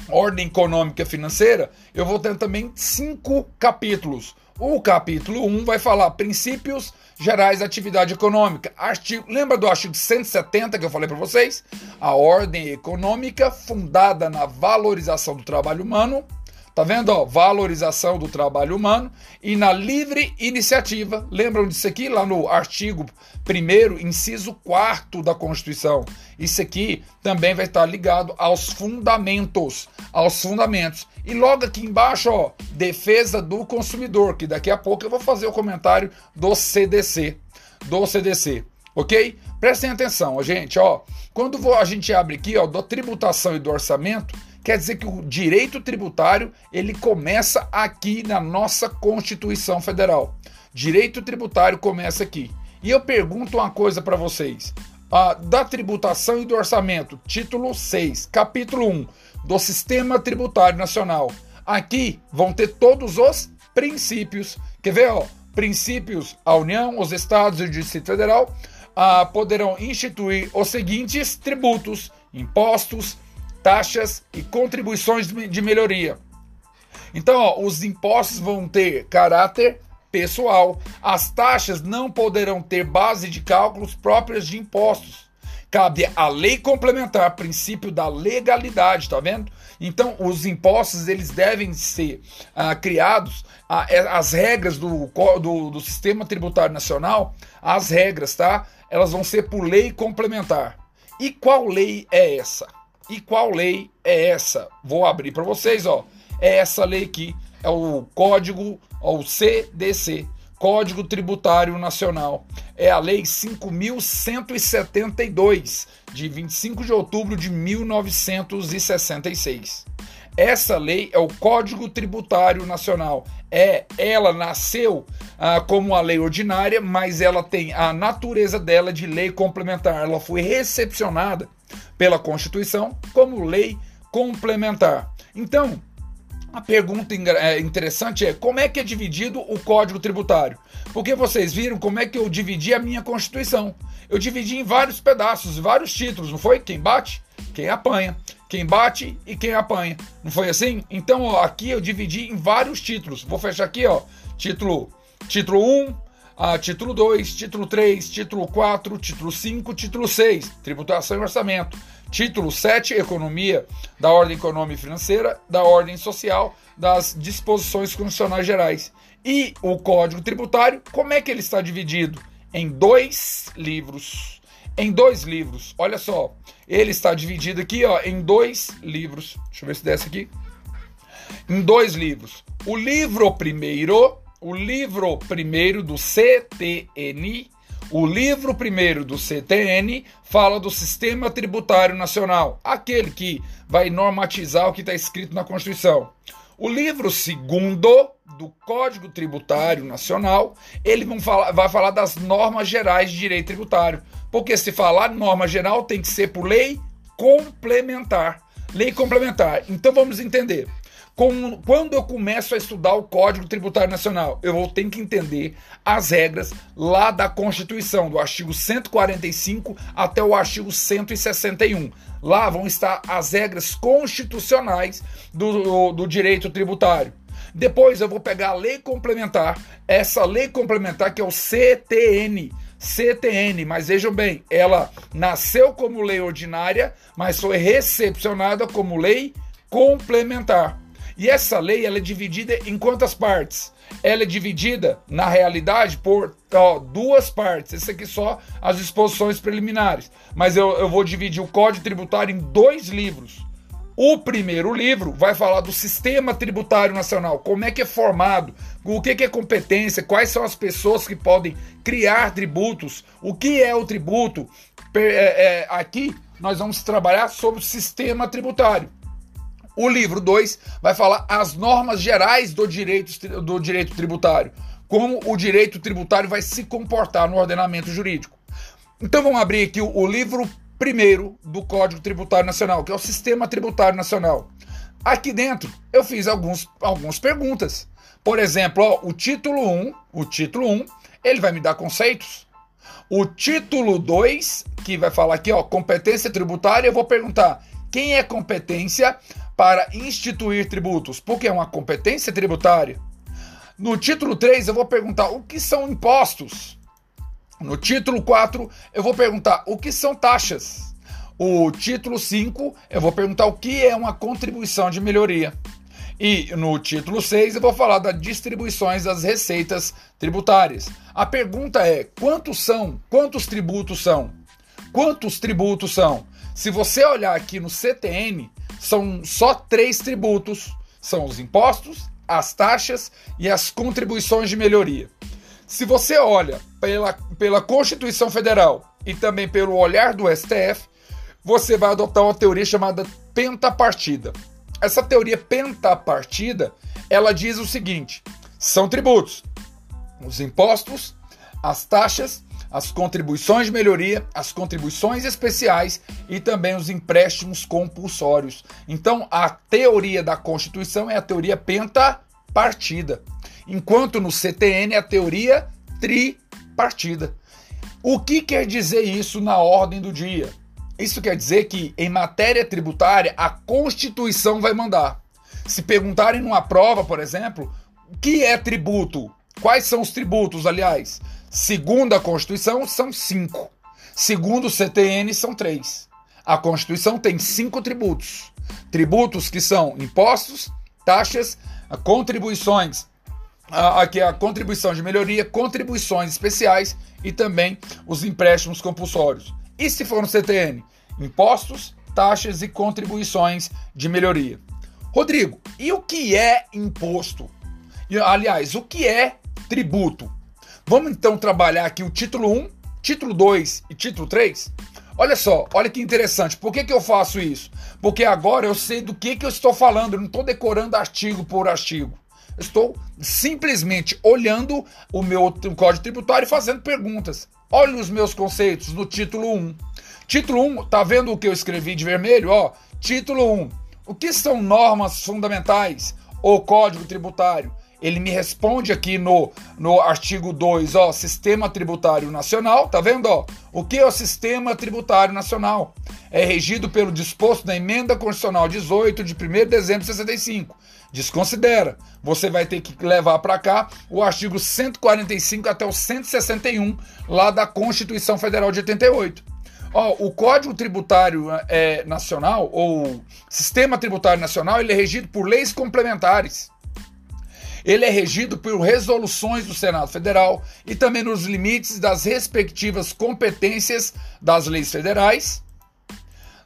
ordem econômica financeira, eu vou ter também cinco capítulos. O capítulo 1 vai falar princípios gerais da atividade econômica. Artigo, lembra do artigo 170 que eu falei para vocês? A ordem econômica fundada na valorização do trabalho humano Tá vendo? Ó, valorização do trabalho humano e na livre iniciativa. Lembram disso aqui lá no artigo 1, inciso 4 da Constituição? Isso aqui também vai estar ligado aos fundamentos. Aos fundamentos. E logo aqui embaixo, ó, defesa do consumidor, que daqui a pouco eu vou fazer o comentário do CDC. Do CDC, ok? Prestem atenção, gente, ó. Quando a gente abre aqui, ó, da tributação e do orçamento, Quer dizer que o direito tributário ele começa aqui na nossa Constituição Federal. Direito tributário começa aqui. E eu pergunto uma coisa para vocês. Ah, da tributação e do orçamento, título 6, capítulo 1 do Sistema Tributário Nacional. Aqui vão ter todos os princípios. Quer ver? Ó, princípios: a União, os estados e o Distrito Federal ah, poderão instituir os seguintes tributos, impostos, taxas e contribuições de melhoria. Então, ó, os impostos vão ter caráter pessoal. As taxas não poderão ter base de cálculos próprias de impostos. Cabe à lei complementar, princípio da legalidade, tá vendo? Então, os impostos eles devem ser ah, criados, ah, é, as regras do, do, do sistema tributário nacional, as regras, tá? Elas vão ser por lei complementar. E qual lei é essa? E qual lei é essa? Vou abrir para vocês, ó. É essa lei aqui, é o código, ó, o CDC, Código Tributário Nacional. É a lei 5172 de 25 de outubro de 1966. Essa lei é o Código Tributário Nacional. É, ela nasceu ah, como uma lei ordinária, mas ela tem a natureza dela de lei complementar. Ela foi recepcionada pela Constituição como lei complementar. Então, A pergunta é, interessante é como é que é dividido o Código Tributário? Porque vocês viram como é que eu dividi a minha Constituição. Eu dividi em vários pedaços, vários títulos, não foi? Quem bate, quem apanha. Quem bate e quem apanha. Não foi assim? Então, ó, aqui eu dividi em vários títulos. Vou fechar aqui, ó. Título, título 1, ah, título 2, título 3, título 4, título 5, título 6, tributação e orçamento. Título 7, Economia, da ordem econômica e financeira, da ordem social, das disposições constitucionais gerais. E o Código Tributário, como é que ele está dividido? Em dois livros. Em dois livros. Olha só, ele está dividido aqui ó, em dois livros. Deixa eu ver se desce aqui. Em dois livros. O livro primeiro, o livro primeiro do CTN o livro primeiro do CTN fala do Sistema Tributário Nacional, aquele que vai normatizar o que está escrito na Constituição. O livro segundo do Código Tributário Nacional, ele falar, vai falar das normas gerais de direito tributário. Porque se falar norma geral, tem que ser por lei complementar. Lei complementar. Então vamos entender quando eu começo a estudar o Código Tributário Nacional, eu vou ter que entender as regras lá da Constituição, do artigo 145 até o artigo 161. Lá vão estar as regras constitucionais do, do, do direito tributário. Depois eu vou pegar a lei complementar, essa lei complementar que é o CTN. CTN, mas vejam bem, ela nasceu como lei ordinária, mas foi recepcionada como lei complementar. E essa lei ela é dividida em quantas partes? Ela é dividida, na realidade, por ó, duas partes. Esse aqui só as disposições preliminares. Mas eu, eu vou dividir o Código Tributário em dois livros. O primeiro livro vai falar do sistema tributário nacional, como é que é formado, o que é competência, quais são as pessoas que podem criar tributos, o que é o tributo. É, é, aqui nós vamos trabalhar sobre o sistema tributário. O livro 2 vai falar as normas gerais do direito, do direito tributário, como o direito tributário vai se comportar no ordenamento jurídico. Então vamos abrir aqui o, o livro primeiro do Código Tributário Nacional, que é o Sistema Tributário Nacional. Aqui dentro eu fiz alguns, algumas perguntas. Por exemplo, ó, o título 1, o título 1, ele vai me dar conceitos. O título 2, que vai falar aqui, ó, competência tributária, eu vou perguntar quem é competência para instituir tributos, porque é uma competência tributária. No título 3, eu vou perguntar o que são impostos. No título 4, eu vou perguntar o que são taxas. O título 5, eu vou perguntar o que é uma contribuição de melhoria. E no título 6 eu vou falar das distribuições das receitas tributárias. A pergunta é: quantos são? Quantos tributos são? Quantos tributos são? Se você olhar aqui no CTN, são só três tributos: são os impostos, as taxas e as contribuições de melhoria. Se você olha pela, pela Constituição Federal e também pelo olhar do STF, você vai adotar uma teoria chamada pentapartida. Essa teoria pentapartida, ela diz o seguinte: são tributos, os impostos, as taxas as contribuições de melhoria, as contribuições especiais e também os empréstimos compulsórios. Então, a teoria da Constituição é a teoria pentapartida, enquanto no CTN é a teoria tripartida. O que quer dizer isso na ordem do dia? Isso quer dizer que em matéria tributária a Constituição vai mandar. Se perguntarem numa prova, por exemplo, o que é tributo? Quais são os tributos, aliás? Segundo a Constituição, são cinco. Segundo o CTN, são três. A Constituição tem cinco tributos. Tributos que são impostos, taxas, contribuições, aqui a contribuição de melhoria, contribuições especiais e também os empréstimos compulsórios. E se for no CTN? Impostos, taxas e contribuições de melhoria. Rodrigo, e o que é imposto? Aliás, o que é tributo? Vamos então trabalhar aqui o título 1, título 2 e título 3? Olha só, olha que interessante. Por que, que eu faço isso? Porque agora eu sei do que, que eu estou falando, eu não estou decorando artigo por artigo. Eu estou simplesmente olhando o meu código tributário e fazendo perguntas. Olha os meus conceitos no título 1. Título 1, tá vendo o que eu escrevi de vermelho? Ó, título 1. O que são normas fundamentais? ou Código Tributário, ele me responde aqui no, no artigo 2, ó, Sistema Tributário Nacional, tá vendo, ó? O que é o Sistema Tributário Nacional? É regido pelo disposto da Emenda Constitucional 18 de 1 de dezembro de 65. Desconsidera. Você vai ter que levar para cá o artigo 145 até o 161 lá da Constituição Federal de 88. Ó, o Código Tributário é, Nacional, ou Sistema Tributário Nacional, ele é regido por leis complementares. Ele é regido por resoluções do Senado Federal e também nos limites das respectivas competências das leis federais,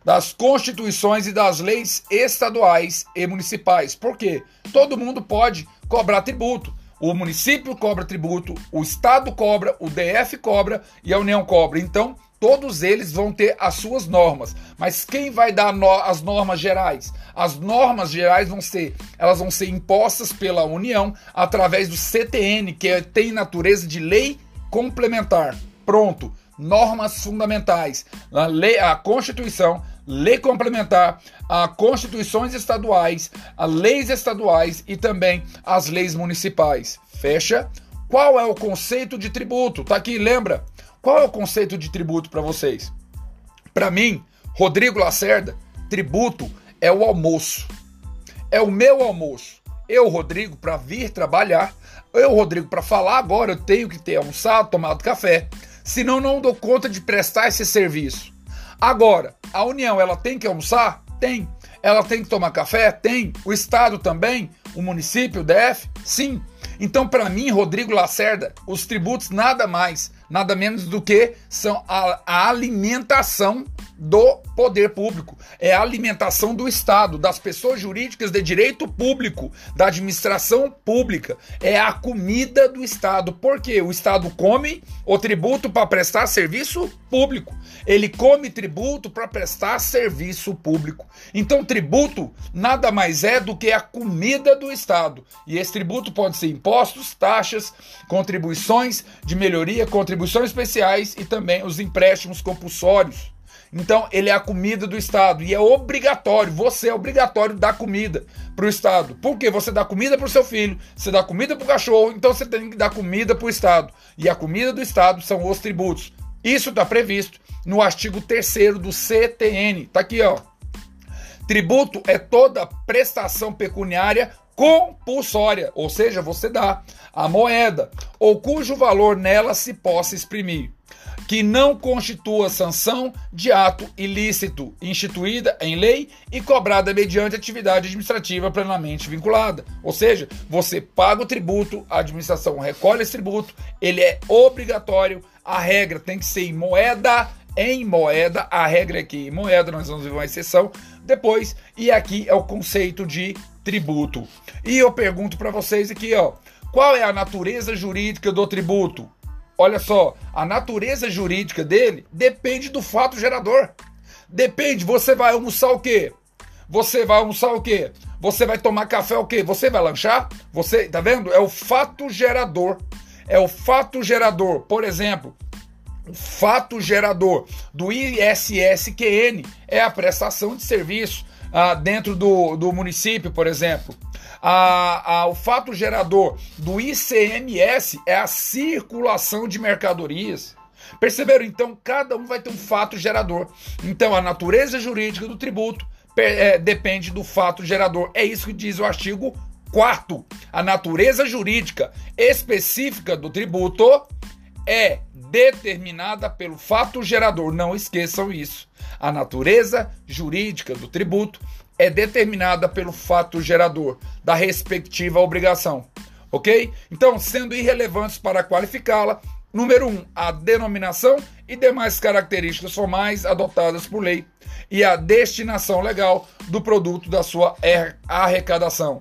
das constituições e das leis estaduais e municipais. Por quê? Todo mundo pode cobrar tributo. O município cobra tributo, o estado cobra, o DF cobra e a União cobra. Então, todos eles vão ter as suas normas. Mas quem vai dar no as normas gerais? As normas gerais vão ser, elas vão ser impostas pela União através do CTN, que é, tem natureza de lei complementar. Pronto. Normas fundamentais. A, lei, a Constituição, lei complementar, a constituições estaduais, as leis estaduais e também as leis municipais. Fecha? Qual é o conceito de tributo? Tá aqui, lembra? Qual é o conceito de tributo para vocês? Para mim, Rodrigo Lacerda, tributo é o almoço. É o meu almoço. Eu, Rodrigo, para vir trabalhar, eu, Rodrigo, para falar agora, eu tenho que ter almoçado, tomado café. Senão não dou conta de prestar esse serviço. Agora, a União, ela tem que almoçar? Tem. Ela tem que tomar café? Tem. O Estado também? O município, o DF? Sim. Então, para mim, Rodrigo Lacerda, os tributos nada mais, nada menos do que são a, a alimentação do poder público, é a alimentação do Estado, das pessoas jurídicas de direito público, da administração pública, é a comida do Estado, porque o Estado come o tributo para prestar serviço público, ele come tributo para prestar serviço público. Então, tributo nada mais é do que a comida do Estado, e esse tributo pode ser impostos, taxas, contribuições de melhoria, contribuições especiais e também os empréstimos compulsórios. Então, ele é a comida do Estado e é obrigatório, você é obrigatório dar comida para o Estado. Por quê? Você dá comida para o seu filho, você dá comida para o cachorro, então você tem que dar comida para o Estado. E a comida do Estado são os tributos. Isso está previsto no artigo 3 do CTN. Tá aqui, ó. Tributo é toda prestação pecuniária compulsória, ou seja, você dá a moeda ou cujo valor nela se possa exprimir que não constitua sanção de ato ilícito instituída em lei e cobrada mediante atividade administrativa plenamente vinculada. Ou seja, você paga o tributo, a administração recolhe esse tributo, ele é obrigatório, a regra tem que ser em moeda, em moeda, a regra é que em moeda, nós vamos ver uma exceção depois, e aqui é o conceito de tributo. E eu pergunto para vocês aqui, ó, qual é a natureza jurídica do tributo? Olha só, a natureza jurídica dele depende do fato gerador. Depende, você vai almoçar o quê? Você vai almoçar o quê? Você vai tomar café o quê? Você vai lanchar? Você, tá vendo? É o fato gerador. É o fato gerador. Por exemplo, o fato gerador do ISSQN é a prestação de serviço ah, dentro do, do município, por exemplo a, a, o fato gerador do ICMS é a circulação de mercadorias. Perceberam? Então, cada um vai ter um fato gerador. Então, a natureza jurídica do tributo é, depende do fato gerador. É isso que diz o artigo 4. A natureza jurídica específica do tributo é determinada pelo fato gerador. Não esqueçam isso. A natureza jurídica do tributo é determinada pelo fato gerador da respectiva obrigação. Ok? Então, sendo irrelevantes para qualificá-la, número 1, um, a denominação e demais características formais adotadas por lei e a destinação legal do produto da sua arrecadação.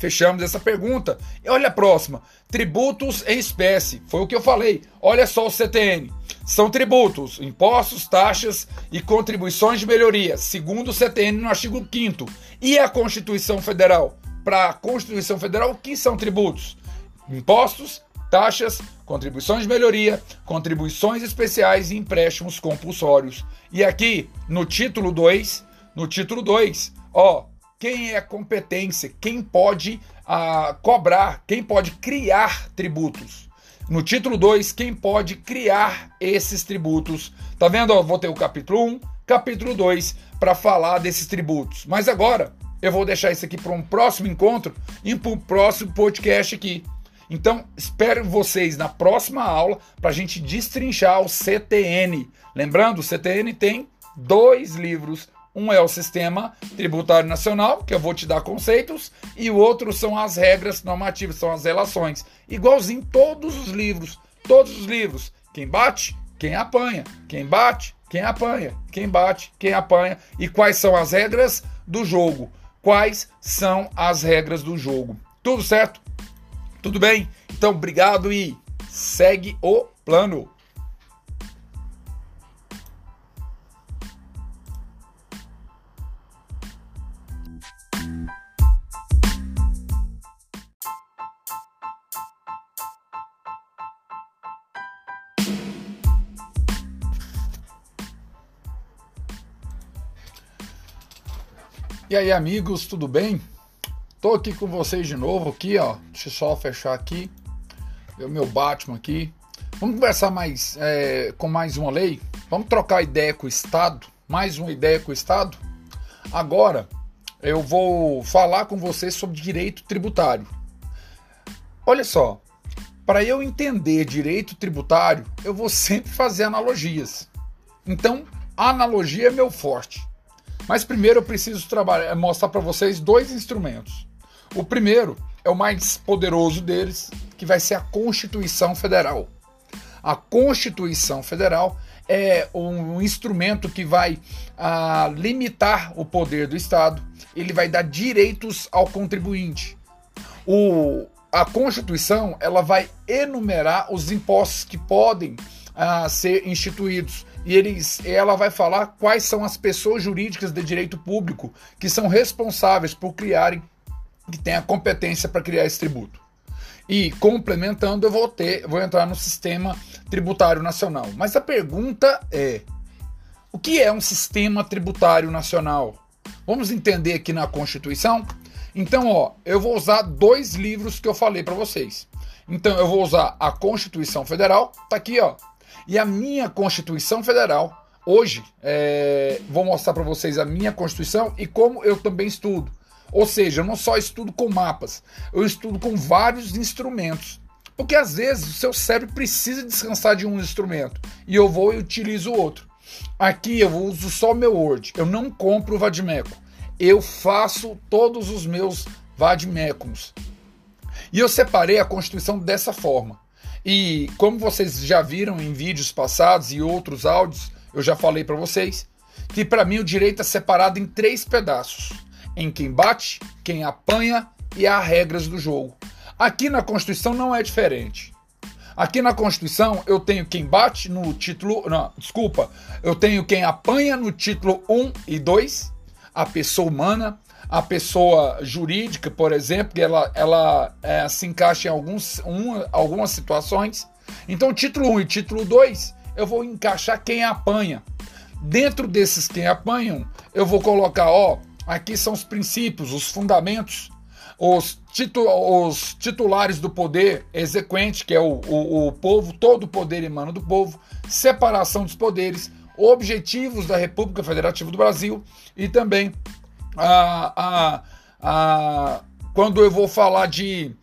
Fechamos essa pergunta. E olha a próxima: tributos em espécie. Foi o que eu falei. Olha só o CTN. São tributos, impostos, taxas e contribuições de melhoria, segundo o CTN no artigo 5 E a Constituição Federal? Para a Constituição Federal, o que são tributos? Impostos, taxas, contribuições de melhoria, contribuições especiais e empréstimos compulsórios. E aqui, no título 2, no título 2, ó, quem é competência, quem pode ah, cobrar, quem pode criar tributos. No título 2, quem pode criar esses tributos. Tá vendo? Ó, vou ter o capítulo 1, um, capítulo 2 para falar desses tributos. Mas agora eu vou deixar isso aqui para um próximo encontro e para um próximo podcast aqui. Então, espero vocês na próxima aula para a gente destrinchar o CTN. Lembrando, o CTN tem dois livros. Um é o Sistema Tributário Nacional, que eu vou te dar conceitos, e o outro são as regras normativas, são as relações. Igualzinho todos os livros, todos os livros. Quem bate, quem apanha. Quem bate, quem apanha. Quem bate, quem apanha. E quais são as regras do jogo? Quais são as regras do jogo? Tudo certo? Tudo bem? Então, obrigado e segue o plano. E aí, amigos, tudo bem? Tô aqui com vocês de novo aqui, ó. Deixa eu só fechar aqui. O meu Batman aqui. Vamos conversar mais é, com mais uma lei? Vamos trocar ideia com o Estado? Mais uma ideia com o Estado? Agora eu vou falar com vocês sobre direito tributário. Olha só, para eu entender direito tributário, eu vou sempre fazer analogias. Então, analogia é meu forte. Mas primeiro eu preciso trabalhar, mostrar para vocês dois instrumentos. O primeiro é o mais poderoso deles, que vai ser a Constituição Federal. A Constituição Federal é um instrumento que vai ah, limitar o poder do Estado, ele vai dar direitos ao contribuinte. O, a Constituição ela vai enumerar os impostos que podem ah, ser instituídos e eles, ela vai falar quais são as pessoas jurídicas de direito público que são responsáveis por criarem que tem a competência para criar esse tributo. E complementando, eu vou ter, vou entrar no sistema tributário nacional. Mas a pergunta é: o que é um sistema tributário nacional? Vamos entender aqui na Constituição? Então, ó, eu vou usar dois livros que eu falei para vocês. Então, eu vou usar a Constituição Federal, tá aqui, ó. E a minha Constituição Federal, hoje, é, vou mostrar para vocês a minha Constituição e como eu também estudo. Ou seja, eu não só estudo com mapas, eu estudo com vários instrumentos. Porque às vezes o seu cérebro precisa descansar de um instrumento e eu vou e utilizo outro. Aqui eu uso só meu Word, eu não compro o Vadimeco. Eu faço todos os meus Vadimecums. E eu separei a Constituição dessa forma. E como vocês já viram em vídeos passados e outros áudios, eu já falei para vocês que para mim o direito é separado em três pedaços em quem bate, quem apanha e há regras do jogo. Aqui na Constituição não é diferente. Aqui na Constituição eu tenho quem bate no título. Não, desculpa. Eu tenho quem apanha no título 1 e 2, a pessoa humana, a pessoa jurídica, por exemplo, que ela, ela é, se encaixa em alguns, um, algumas situações. Então, título 1 e título 2, eu vou encaixar quem apanha. Dentro desses quem apanham, eu vou colocar, ó, Aqui são os princípios, os fundamentos, os, titu os titulares do poder exequente, que é o, o, o povo, todo o poder emana do povo, separação dos poderes, objetivos da República Federativa do Brasil e também a, a, quando eu vou falar de,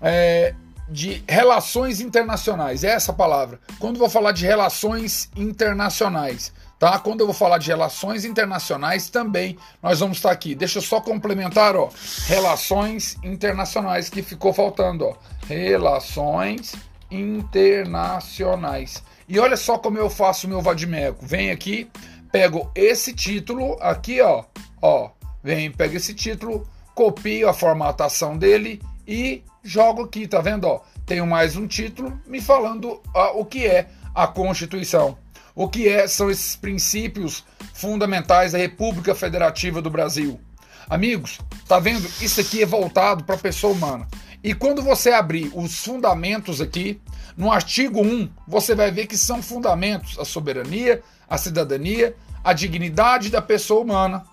é, de relações internacionais, é essa palavra. Quando eu vou falar de relações internacionais, tá? Quando eu vou falar de relações internacionais também, nós vamos estar aqui. Deixa eu só complementar, ó, relações internacionais que ficou faltando, ó. Relações internacionais. E olha só como eu faço o meu vadimeco. Vem aqui, pego esse título aqui, ó, ó, vem, pego esse título, copio a formatação dele e jogo aqui, tá vendo, ó? Tenho mais um título me falando ó, o que é a Constituição. O que é, são esses princípios fundamentais da República Federativa do Brasil? Amigos, tá vendo? Isso aqui é voltado para a pessoa humana. E quando você abrir os fundamentos aqui, no artigo 1, você vai ver que são fundamentos a soberania, a cidadania, a dignidade da pessoa humana,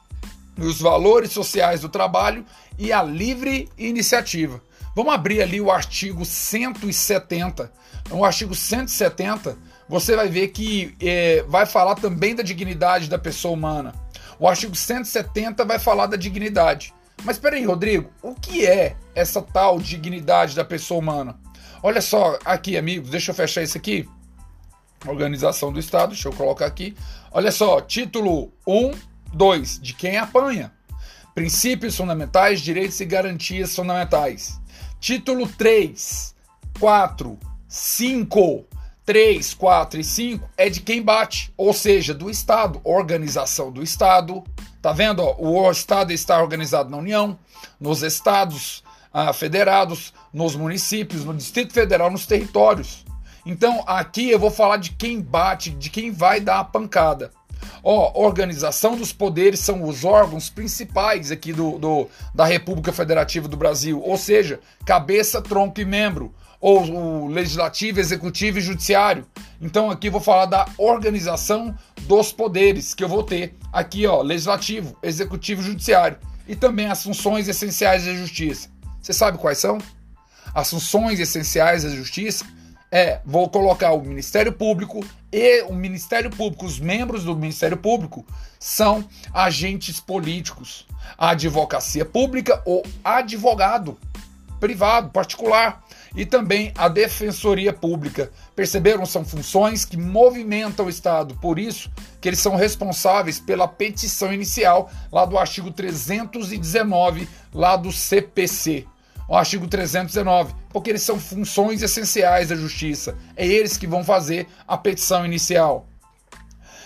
os valores sociais do trabalho e a livre iniciativa. Vamos abrir ali o artigo 170. No artigo 170, você vai ver que é, vai falar também da dignidade da pessoa humana. O artigo 170 vai falar da dignidade. Mas peraí, Rodrigo, o que é essa tal dignidade da pessoa humana? Olha só aqui, amigos, deixa eu fechar isso aqui. Organização do Estado, deixa eu colocar aqui. Olha só, título 1, 2, de quem apanha. Princípios fundamentais, direitos e garantias fundamentais. Título 3, 4, 5, 3, 4 e 5 é de quem bate, ou seja, do Estado, organização do Estado. Tá vendo? Ó, o Estado está organizado na União, nos estados ah, federados, nos municípios, no Distrito Federal, nos territórios. Então aqui eu vou falar de quem bate, de quem vai dar a pancada. Ó, organização dos poderes são os órgãos principais aqui do, do, da República Federativa do Brasil, ou seja, cabeça, tronco e membro, ou o legislativo, executivo e judiciário. Então aqui eu vou falar da organização dos poderes que eu vou ter aqui, ó, legislativo, executivo e judiciário, e também as funções essenciais da justiça. Você sabe quais são? As funções essenciais da justiça é, vou colocar o Ministério Público e o Ministério Público, os membros do Ministério Público são agentes políticos, a advocacia pública ou advogado privado, particular, e também a defensoria pública. Perceberam? São funções que movimentam o Estado, por isso que eles são responsáveis pela petição inicial lá do artigo 319 lá do CPC o artigo 319, porque eles são funções essenciais da justiça. É eles que vão fazer a petição inicial.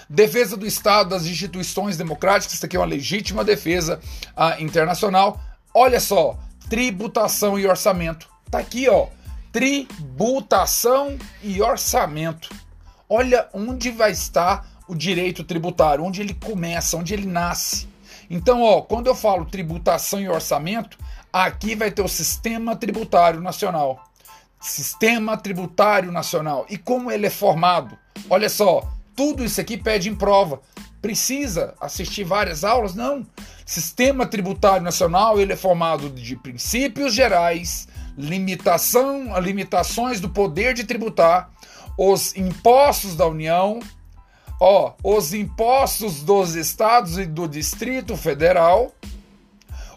Defesa do Estado das instituições democráticas, isso aqui é uma legítima defesa ah, internacional. Olha só, tributação e orçamento. Tá aqui, ó. Tributação e orçamento. Olha onde vai estar o direito tributário, onde ele começa, onde ele nasce. Então, ó, quando eu falo tributação e orçamento, Aqui vai ter o Sistema Tributário Nacional. Sistema Tributário Nacional. E como ele é formado? Olha só, tudo isso aqui pede em prova. Precisa assistir várias aulas? Não. Sistema Tributário Nacional ele é formado de princípios gerais, limitação, limitações do poder de tributar, os impostos da União, ó, os impostos dos estados e do Distrito Federal,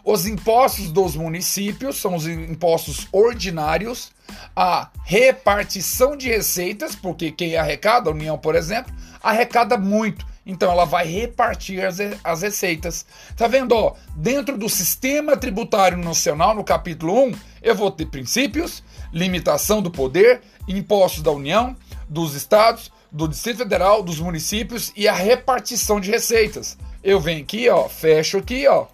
os impostos dos municípios são os impostos ordinários, a repartição de receitas, porque quem arrecada, a União, por exemplo, arrecada muito. Então ela vai repartir as, as receitas. Tá vendo? Ó, dentro do sistema tributário nacional, no capítulo 1, eu vou ter princípios, limitação do poder, impostos da União, dos estados, do Distrito Federal, dos municípios e a repartição de receitas. Eu venho aqui, ó, fecho aqui, ó,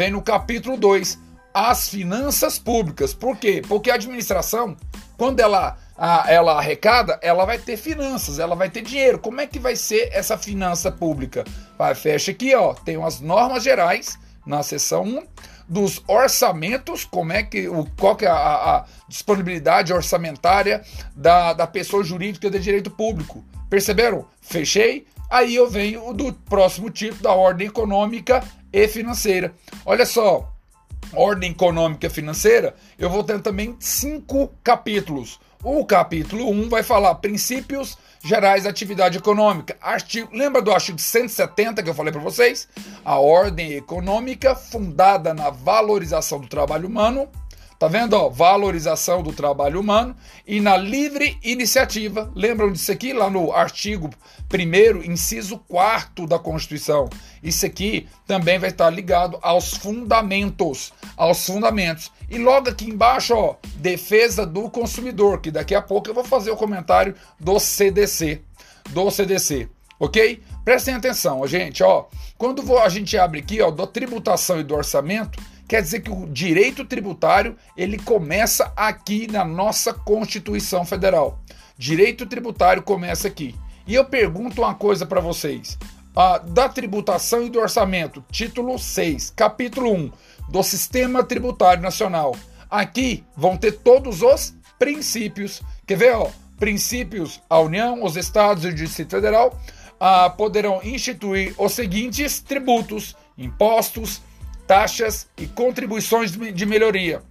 vem no capítulo 2, as finanças públicas. Por quê? Porque a administração, quando ela, a, ela arrecada, ela vai ter finanças, ela vai ter dinheiro. Como é que vai ser essa finança pública? Vai, fecha aqui, ó, tem umas normas gerais na seção 1 dos orçamentos, como é que o qual que é a, a disponibilidade orçamentária da, da pessoa jurídica de direito público. Perceberam? Fechei. Aí eu venho do próximo título da ordem econômica e financeira. Olha só, ordem econômica financeira, eu vou ter também cinco capítulos. O capítulo 1 um vai falar princípios gerais da atividade econômica. Artigo, lembra do artigo 170 que eu falei para vocês? A ordem econômica fundada na valorização do trabalho humano, Tá vendo? Ó, valorização do trabalho humano e na livre iniciativa. Lembram disso aqui lá no artigo 1, inciso 4 da Constituição? Isso aqui também vai estar ligado aos fundamentos. Aos fundamentos. E logo aqui embaixo, ó, defesa do consumidor, que daqui a pouco eu vou fazer o comentário do CDC. Do CDC, ok? Prestem atenção, gente, ó. Quando a gente abre aqui, ó, da tributação e do orçamento, Quer dizer que o direito tributário ele começa aqui na nossa Constituição Federal. Direito tributário começa aqui. E eu pergunto uma coisa para vocês. Ah, da tributação e do orçamento, título 6, capítulo 1 do Sistema Tributário Nacional. Aqui vão ter todos os princípios. Quer ver? Ó, princípios: a União, os estados e o Distrito Federal ah, poderão instituir os seguintes tributos, impostos, taxas e contribuições de melhoria.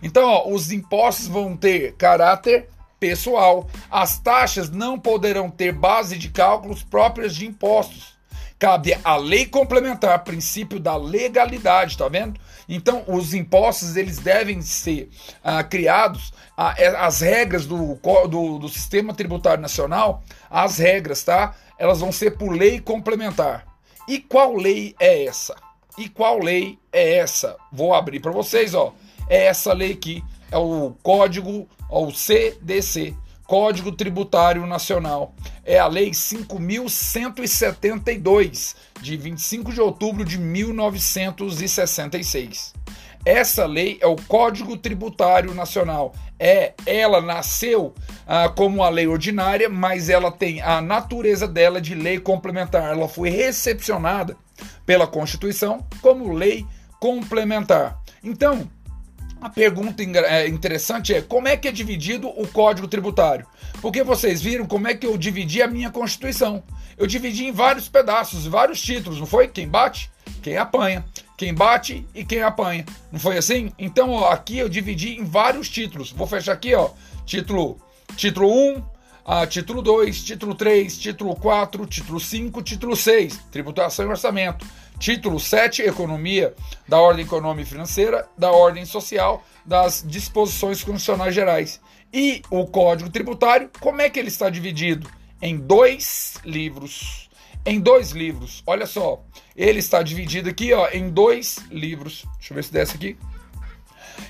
Então, ó, os impostos vão ter caráter pessoal. As taxas não poderão ter base de cálculos próprias de impostos. Cabe à lei complementar, princípio da legalidade, tá vendo? Então, os impostos eles devem ser ah, criados, ah, é, as regras do, do, do sistema tributário nacional, as regras, tá? Elas vão ser por lei complementar. E qual lei é essa? E qual lei é essa? Vou abrir para vocês, ó é essa lei aqui, é o código, o CDC, Código Tributário Nacional. É a Lei 5.172, de 25 de outubro de 1966. Essa lei é o Código Tributário Nacional. É, ela nasceu ah, como uma lei ordinária, mas ela tem a natureza dela de lei complementar. Ela foi recepcionada pela Constituição como lei complementar. Então, a pergunta é, interessante é como é que é dividido o Código Tributário? Porque vocês viram como é que eu dividi a minha Constituição. Eu dividi em vários pedaços, vários títulos, não foi? Quem bate, quem apanha. Quem bate e quem apanha. Não foi assim? Então, ó, aqui eu dividi em vários títulos. Vou fechar aqui, ó. Título, título 1, ah, título 2, título 3, título 4, título 5, título 6, tributação e orçamento. Título 7, Economia, da ordem econômica e financeira, da ordem social, das disposições constitucionais gerais. E o Código Tributário, como é que ele está dividido? Em dois livros. Em dois livros. Olha só, ele está dividido aqui ó, em dois livros. Deixa eu ver se desce aqui.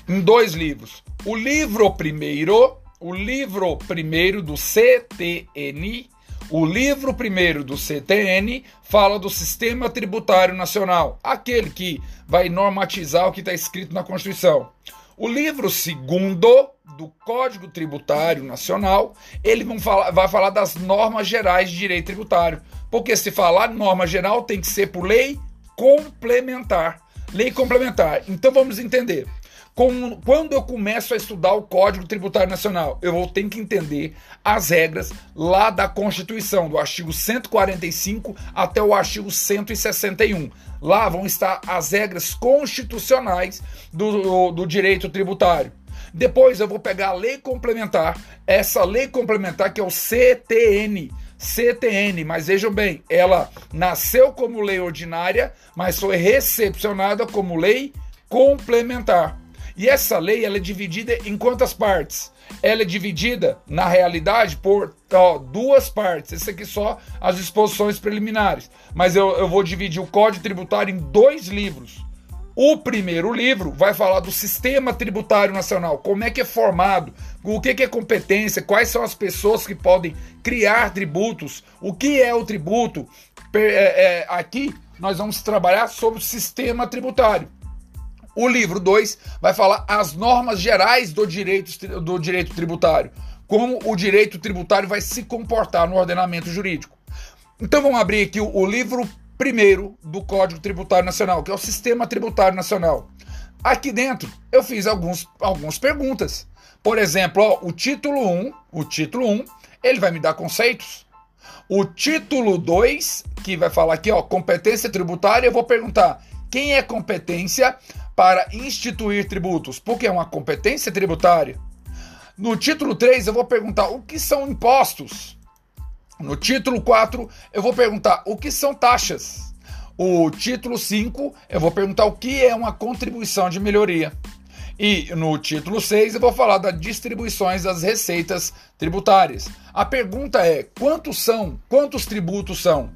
Em dois livros. O livro primeiro, o livro primeiro do CTN o livro primeiro do CTN fala do Sistema Tributário Nacional, aquele que vai normatizar o que está escrito na Constituição. O livro segundo do Código Tributário Nacional, ele falar, vai falar das normas gerais de direito tributário. Porque se falar norma geral tem que ser por lei complementar. Lei complementar. Então vamos entender com, quando eu começo a estudar o Código Tributário Nacional, eu vou ter que entender as regras lá da Constituição, do artigo 145 até o artigo 161. Lá vão estar as regras constitucionais do, do, do direito tributário. Depois eu vou pegar a lei complementar, essa lei complementar que é o CTN. CTN, mas vejam bem, ela nasceu como lei ordinária, mas foi recepcionada como lei complementar. E essa lei ela é dividida em quantas partes? Ela é dividida, na realidade, por ó, duas partes. Esse aqui só as disposições preliminares. Mas eu, eu vou dividir o Código Tributário em dois livros. O primeiro livro vai falar do sistema tributário nacional, como é que é formado, o que é competência, quais são as pessoas que podem criar tributos, o que é o tributo. É, é, aqui nós vamos trabalhar sobre o sistema tributário. O livro 2 vai falar as normas gerais do direito, do direito tributário, como o direito tributário vai se comportar no ordenamento jurídico. Então vamos abrir aqui o, o livro primeiro do Código Tributário Nacional, que é o Sistema Tributário Nacional. Aqui dentro eu fiz alguns, algumas perguntas. Por exemplo, ó, o título 1, o título 1, ele vai me dar conceitos. O título 2, que vai falar aqui, ó, competência tributária, eu vou perguntar quem é competência para instituir tributos, porque é uma competência tributária. No título 3, eu vou perguntar o que são impostos. No título 4, eu vou perguntar o que são taxas. O título 5, eu vou perguntar o que é uma contribuição de melhoria. E no título 6 eu vou falar das distribuições das receitas tributárias. A pergunta é: quantos são? Quantos tributos são?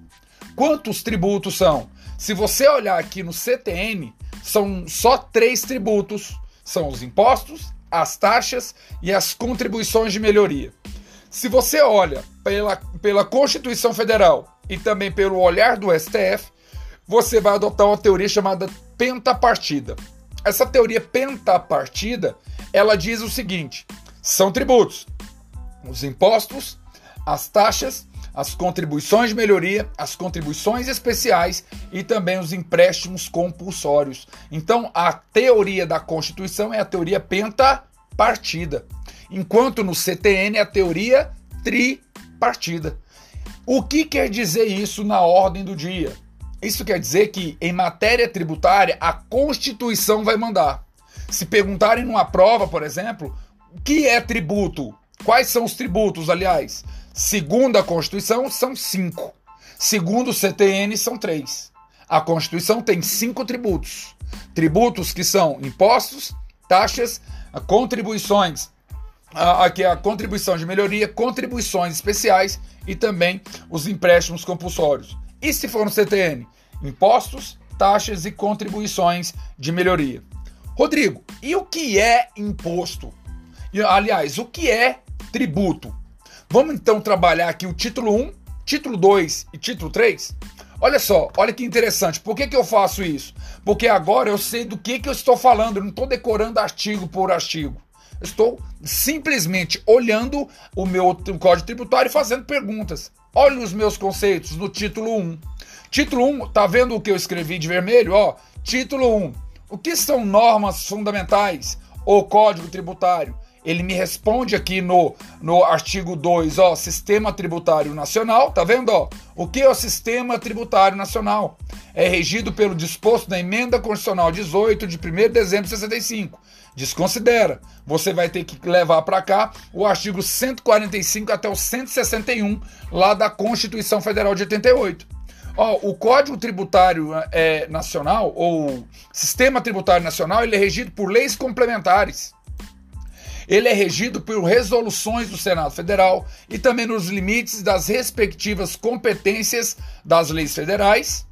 Quantos tributos são? Se você olhar aqui no CTN, são só três tributos: são os impostos, as taxas e as contribuições de melhoria. Se você olha pela, pela Constituição Federal e também pelo olhar do STF, você vai adotar uma teoria chamada pentapartida. Essa teoria pentapartida, ela diz o seguinte: são tributos, os impostos, as taxas as contribuições de melhoria, as contribuições especiais e também os empréstimos compulsórios. Então, a teoria da Constituição é a teoria pentapartida, enquanto no CTN é a teoria tripartida. O que quer dizer isso na ordem do dia? Isso quer dizer que em matéria tributária a Constituição vai mandar. Se perguntarem numa prova, por exemplo, o que é tributo? Quais são os tributos, aliás? Segundo a Constituição, são cinco. Segundo o CTN, são três. A Constituição tem cinco tributos. Tributos que são impostos, taxas, contribuições, aqui a contribuição de melhoria, contribuições especiais e também os empréstimos compulsórios. E se for no CTN? Impostos, taxas e contribuições de melhoria. Rodrigo, e o que é imposto? Aliás, o que é tributo? Vamos então trabalhar aqui o título 1, título 2 e título 3? Olha só, olha que interessante. Por que, que eu faço isso? Porque agora eu sei do que, que eu estou falando, eu não estou decorando artigo por artigo. estou simplesmente olhando o meu código tributário e fazendo perguntas. Olha os meus conceitos no título 1. Título 1, tá vendo o que eu escrevi de vermelho? Ó, título 1. O que são normas fundamentais ou código tributário? Ele me responde aqui no, no artigo 2, ó, Sistema Tributário Nacional, tá vendo, ó? O que é o Sistema Tributário Nacional? É regido pelo disposto na Emenda Constitucional 18 de 1 de dezembro de 65. Desconsidera. Você vai ter que levar para cá o artigo 145 até o 161 lá da Constituição Federal de 88. Ó, o Código Tributário é, Nacional, ou Sistema Tributário Nacional, ele é regido por leis complementares. Ele é regido por resoluções do Senado Federal e também nos limites das respectivas competências das leis federais,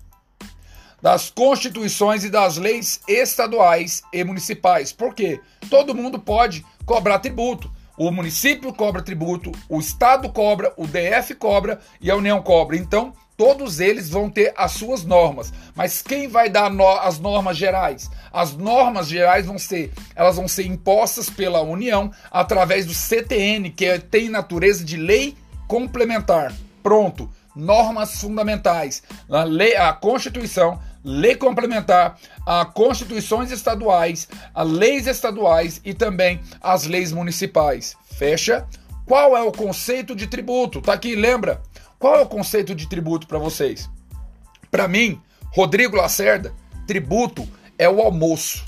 das constituições e das leis estaduais e municipais. Por quê? Todo mundo pode cobrar tributo. O município cobra tributo, o estado cobra, o DF cobra e a União cobra. Então, todos eles vão ter as suas normas. Mas quem vai dar no as normas gerais? As normas gerais vão ser, elas vão ser impostas pela União através do CTN, que é, tem natureza de lei complementar. Pronto. Normas fundamentais, a, lei, a Constituição, lei complementar, a constituições estaduais, as leis estaduais e também as leis municipais. Fecha? Qual é o conceito de tributo? Tá aqui, lembra? Qual é o conceito de tributo para vocês? Para mim, Rodrigo Lacerda, tributo é o almoço.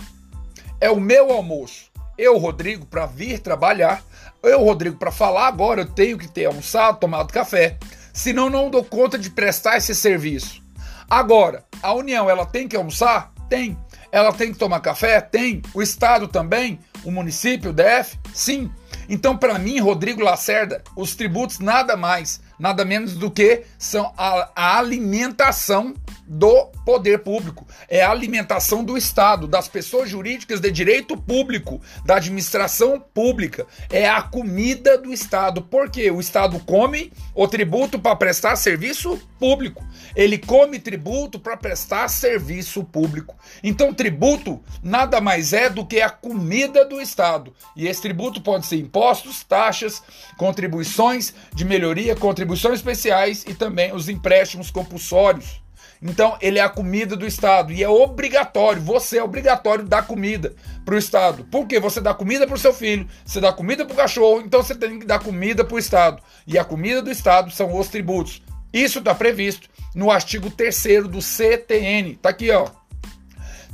É o meu almoço. Eu, Rodrigo, para vir trabalhar, eu, Rodrigo, para falar agora, eu tenho que ter almoçado, tomado café. Senão não dou conta de prestar esse serviço. Agora, a União, ela tem que almoçar? Tem. Ela tem que tomar café? Tem. O Estado também? O município, o DF? Sim. Então, para mim, Rodrigo Lacerda, os tributos nada mais, nada menos do que são a, a alimentação do poder público, é a alimentação do Estado, das pessoas jurídicas de direito público, da administração pública, é a comida do Estado. Porque o Estado come o tributo para prestar serviço público. Ele come tributo para prestar serviço público. Então, tributo nada mais é do que a comida do Estado. E esse tributo pode ser impostos, taxas, contribuições de melhoria, contribuições especiais e também os empréstimos compulsórios. Então, ele é a comida do Estado e é obrigatório, você é obrigatório dar comida para o Estado. Por quê? Você dá comida para o seu filho, você dá comida para o cachorro, então você tem que dar comida para o Estado. E a comida do Estado são os tributos. Isso está previsto no artigo 3 do CTN. Tá aqui, ó.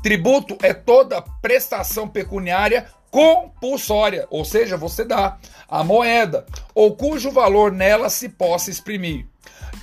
Tributo é toda prestação pecuniária compulsória, ou seja, você dá a moeda ou cujo valor nela se possa exprimir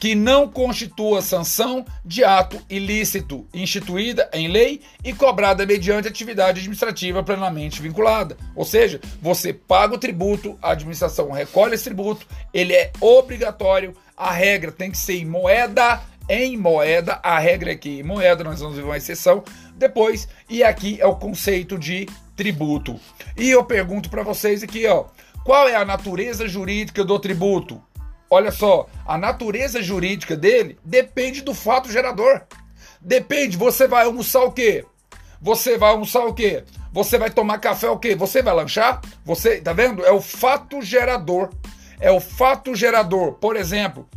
que não constitua sanção de ato ilícito instituída em lei e cobrada mediante atividade administrativa plenamente vinculada. Ou seja, você paga o tributo, a administração recolhe esse tributo, ele é obrigatório, a regra tem que ser em moeda, em moeda, a regra é que em moeda, nós vamos ver uma exceção depois, e aqui é o conceito de tributo. E eu pergunto para vocês aqui, ó, qual é a natureza jurídica do tributo? Olha só, a natureza jurídica dele depende do fato gerador. Depende, você vai almoçar o quê? Você vai almoçar o quê? Você vai tomar café o quê? Você vai lanchar? Você, tá vendo? É o fato gerador. É o fato gerador. Por exemplo,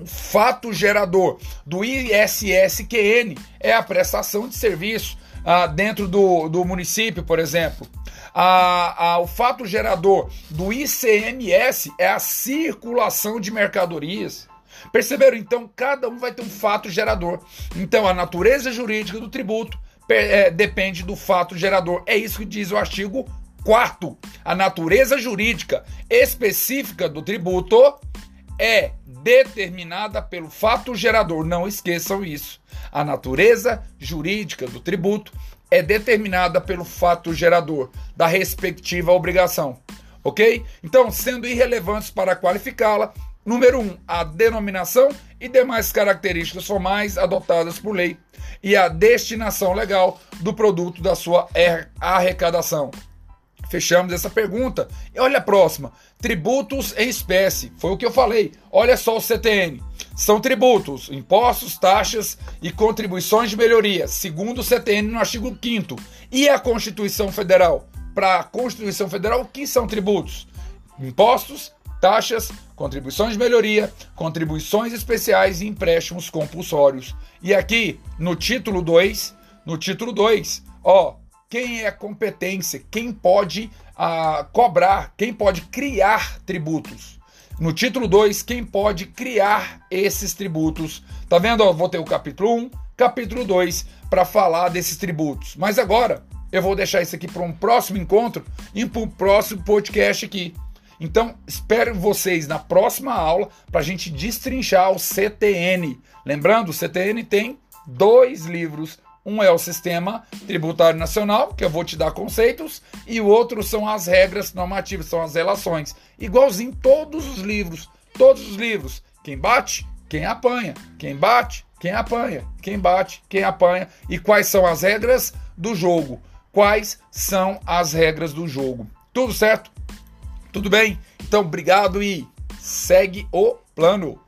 o fato gerador do ISSQN é a prestação de serviço ah, dentro do, do município, por exemplo a, a, o fato gerador do ICMS é a circulação de mercadorias. Perceberam? Então, cada um vai ter um fato gerador. Então, a natureza jurídica do tributo é, depende do fato gerador. É isso que diz o artigo 4. A natureza jurídica específica do tributo é determinada pelo fato gerador. Não esqueçam isso. A natureza jurídica do tributo é determinada pelo fato gerador da respectiva obrigação. Ok? Então, sendo irrelevantes para qualificá-la, número 1, um, a denominação e demais características formais adotadas por lei e a destinação legal do produto da sua arrecadação. Fechamos essa pergunta. E olha a próxima. Tributos em espécie. Foi o que eu falei. Olha só o CTN. São tributos, impostos, taxas e contribuições de melhoria, segundo o CTN no artigo 5 E a Constituição Federal? Para a Constituição Federal, o que são tributos? Impostos, taxas, contribuições de melhoria, contribuições especiais e empréstimos compulsórios. E aqui, no título 2, no título 2, ó, quem é competência, quem pode ah, cobrar, quem pode criar tributos. No título 2, quem pode criar esses tributos. Tá vendo? Eu vou ter o capítulo 1, um, capítulo 2 para falar desses tributos. Mas agora eu vou deixar isso aqui para um próximo encontro e para um próximo podcast aqui. Então, espero vocês na próxima aula para a gente destrinchar o CTN. Lembrando, o CTN tem dois livros um é o Sistema Tributário Nacional, que eu vou te dar conceitos, e o outro são as regras normativas, são as relações. Igualzinho todos os livros, todos os livros. Quem bate, quem apanha. Quem bate, quem apanha. Quem bate, quem apanha. E quais são as regras do jogo? Quais são as regras do jogo? Tudo certo? Tudo bem? Então, obrigado e segue o plano.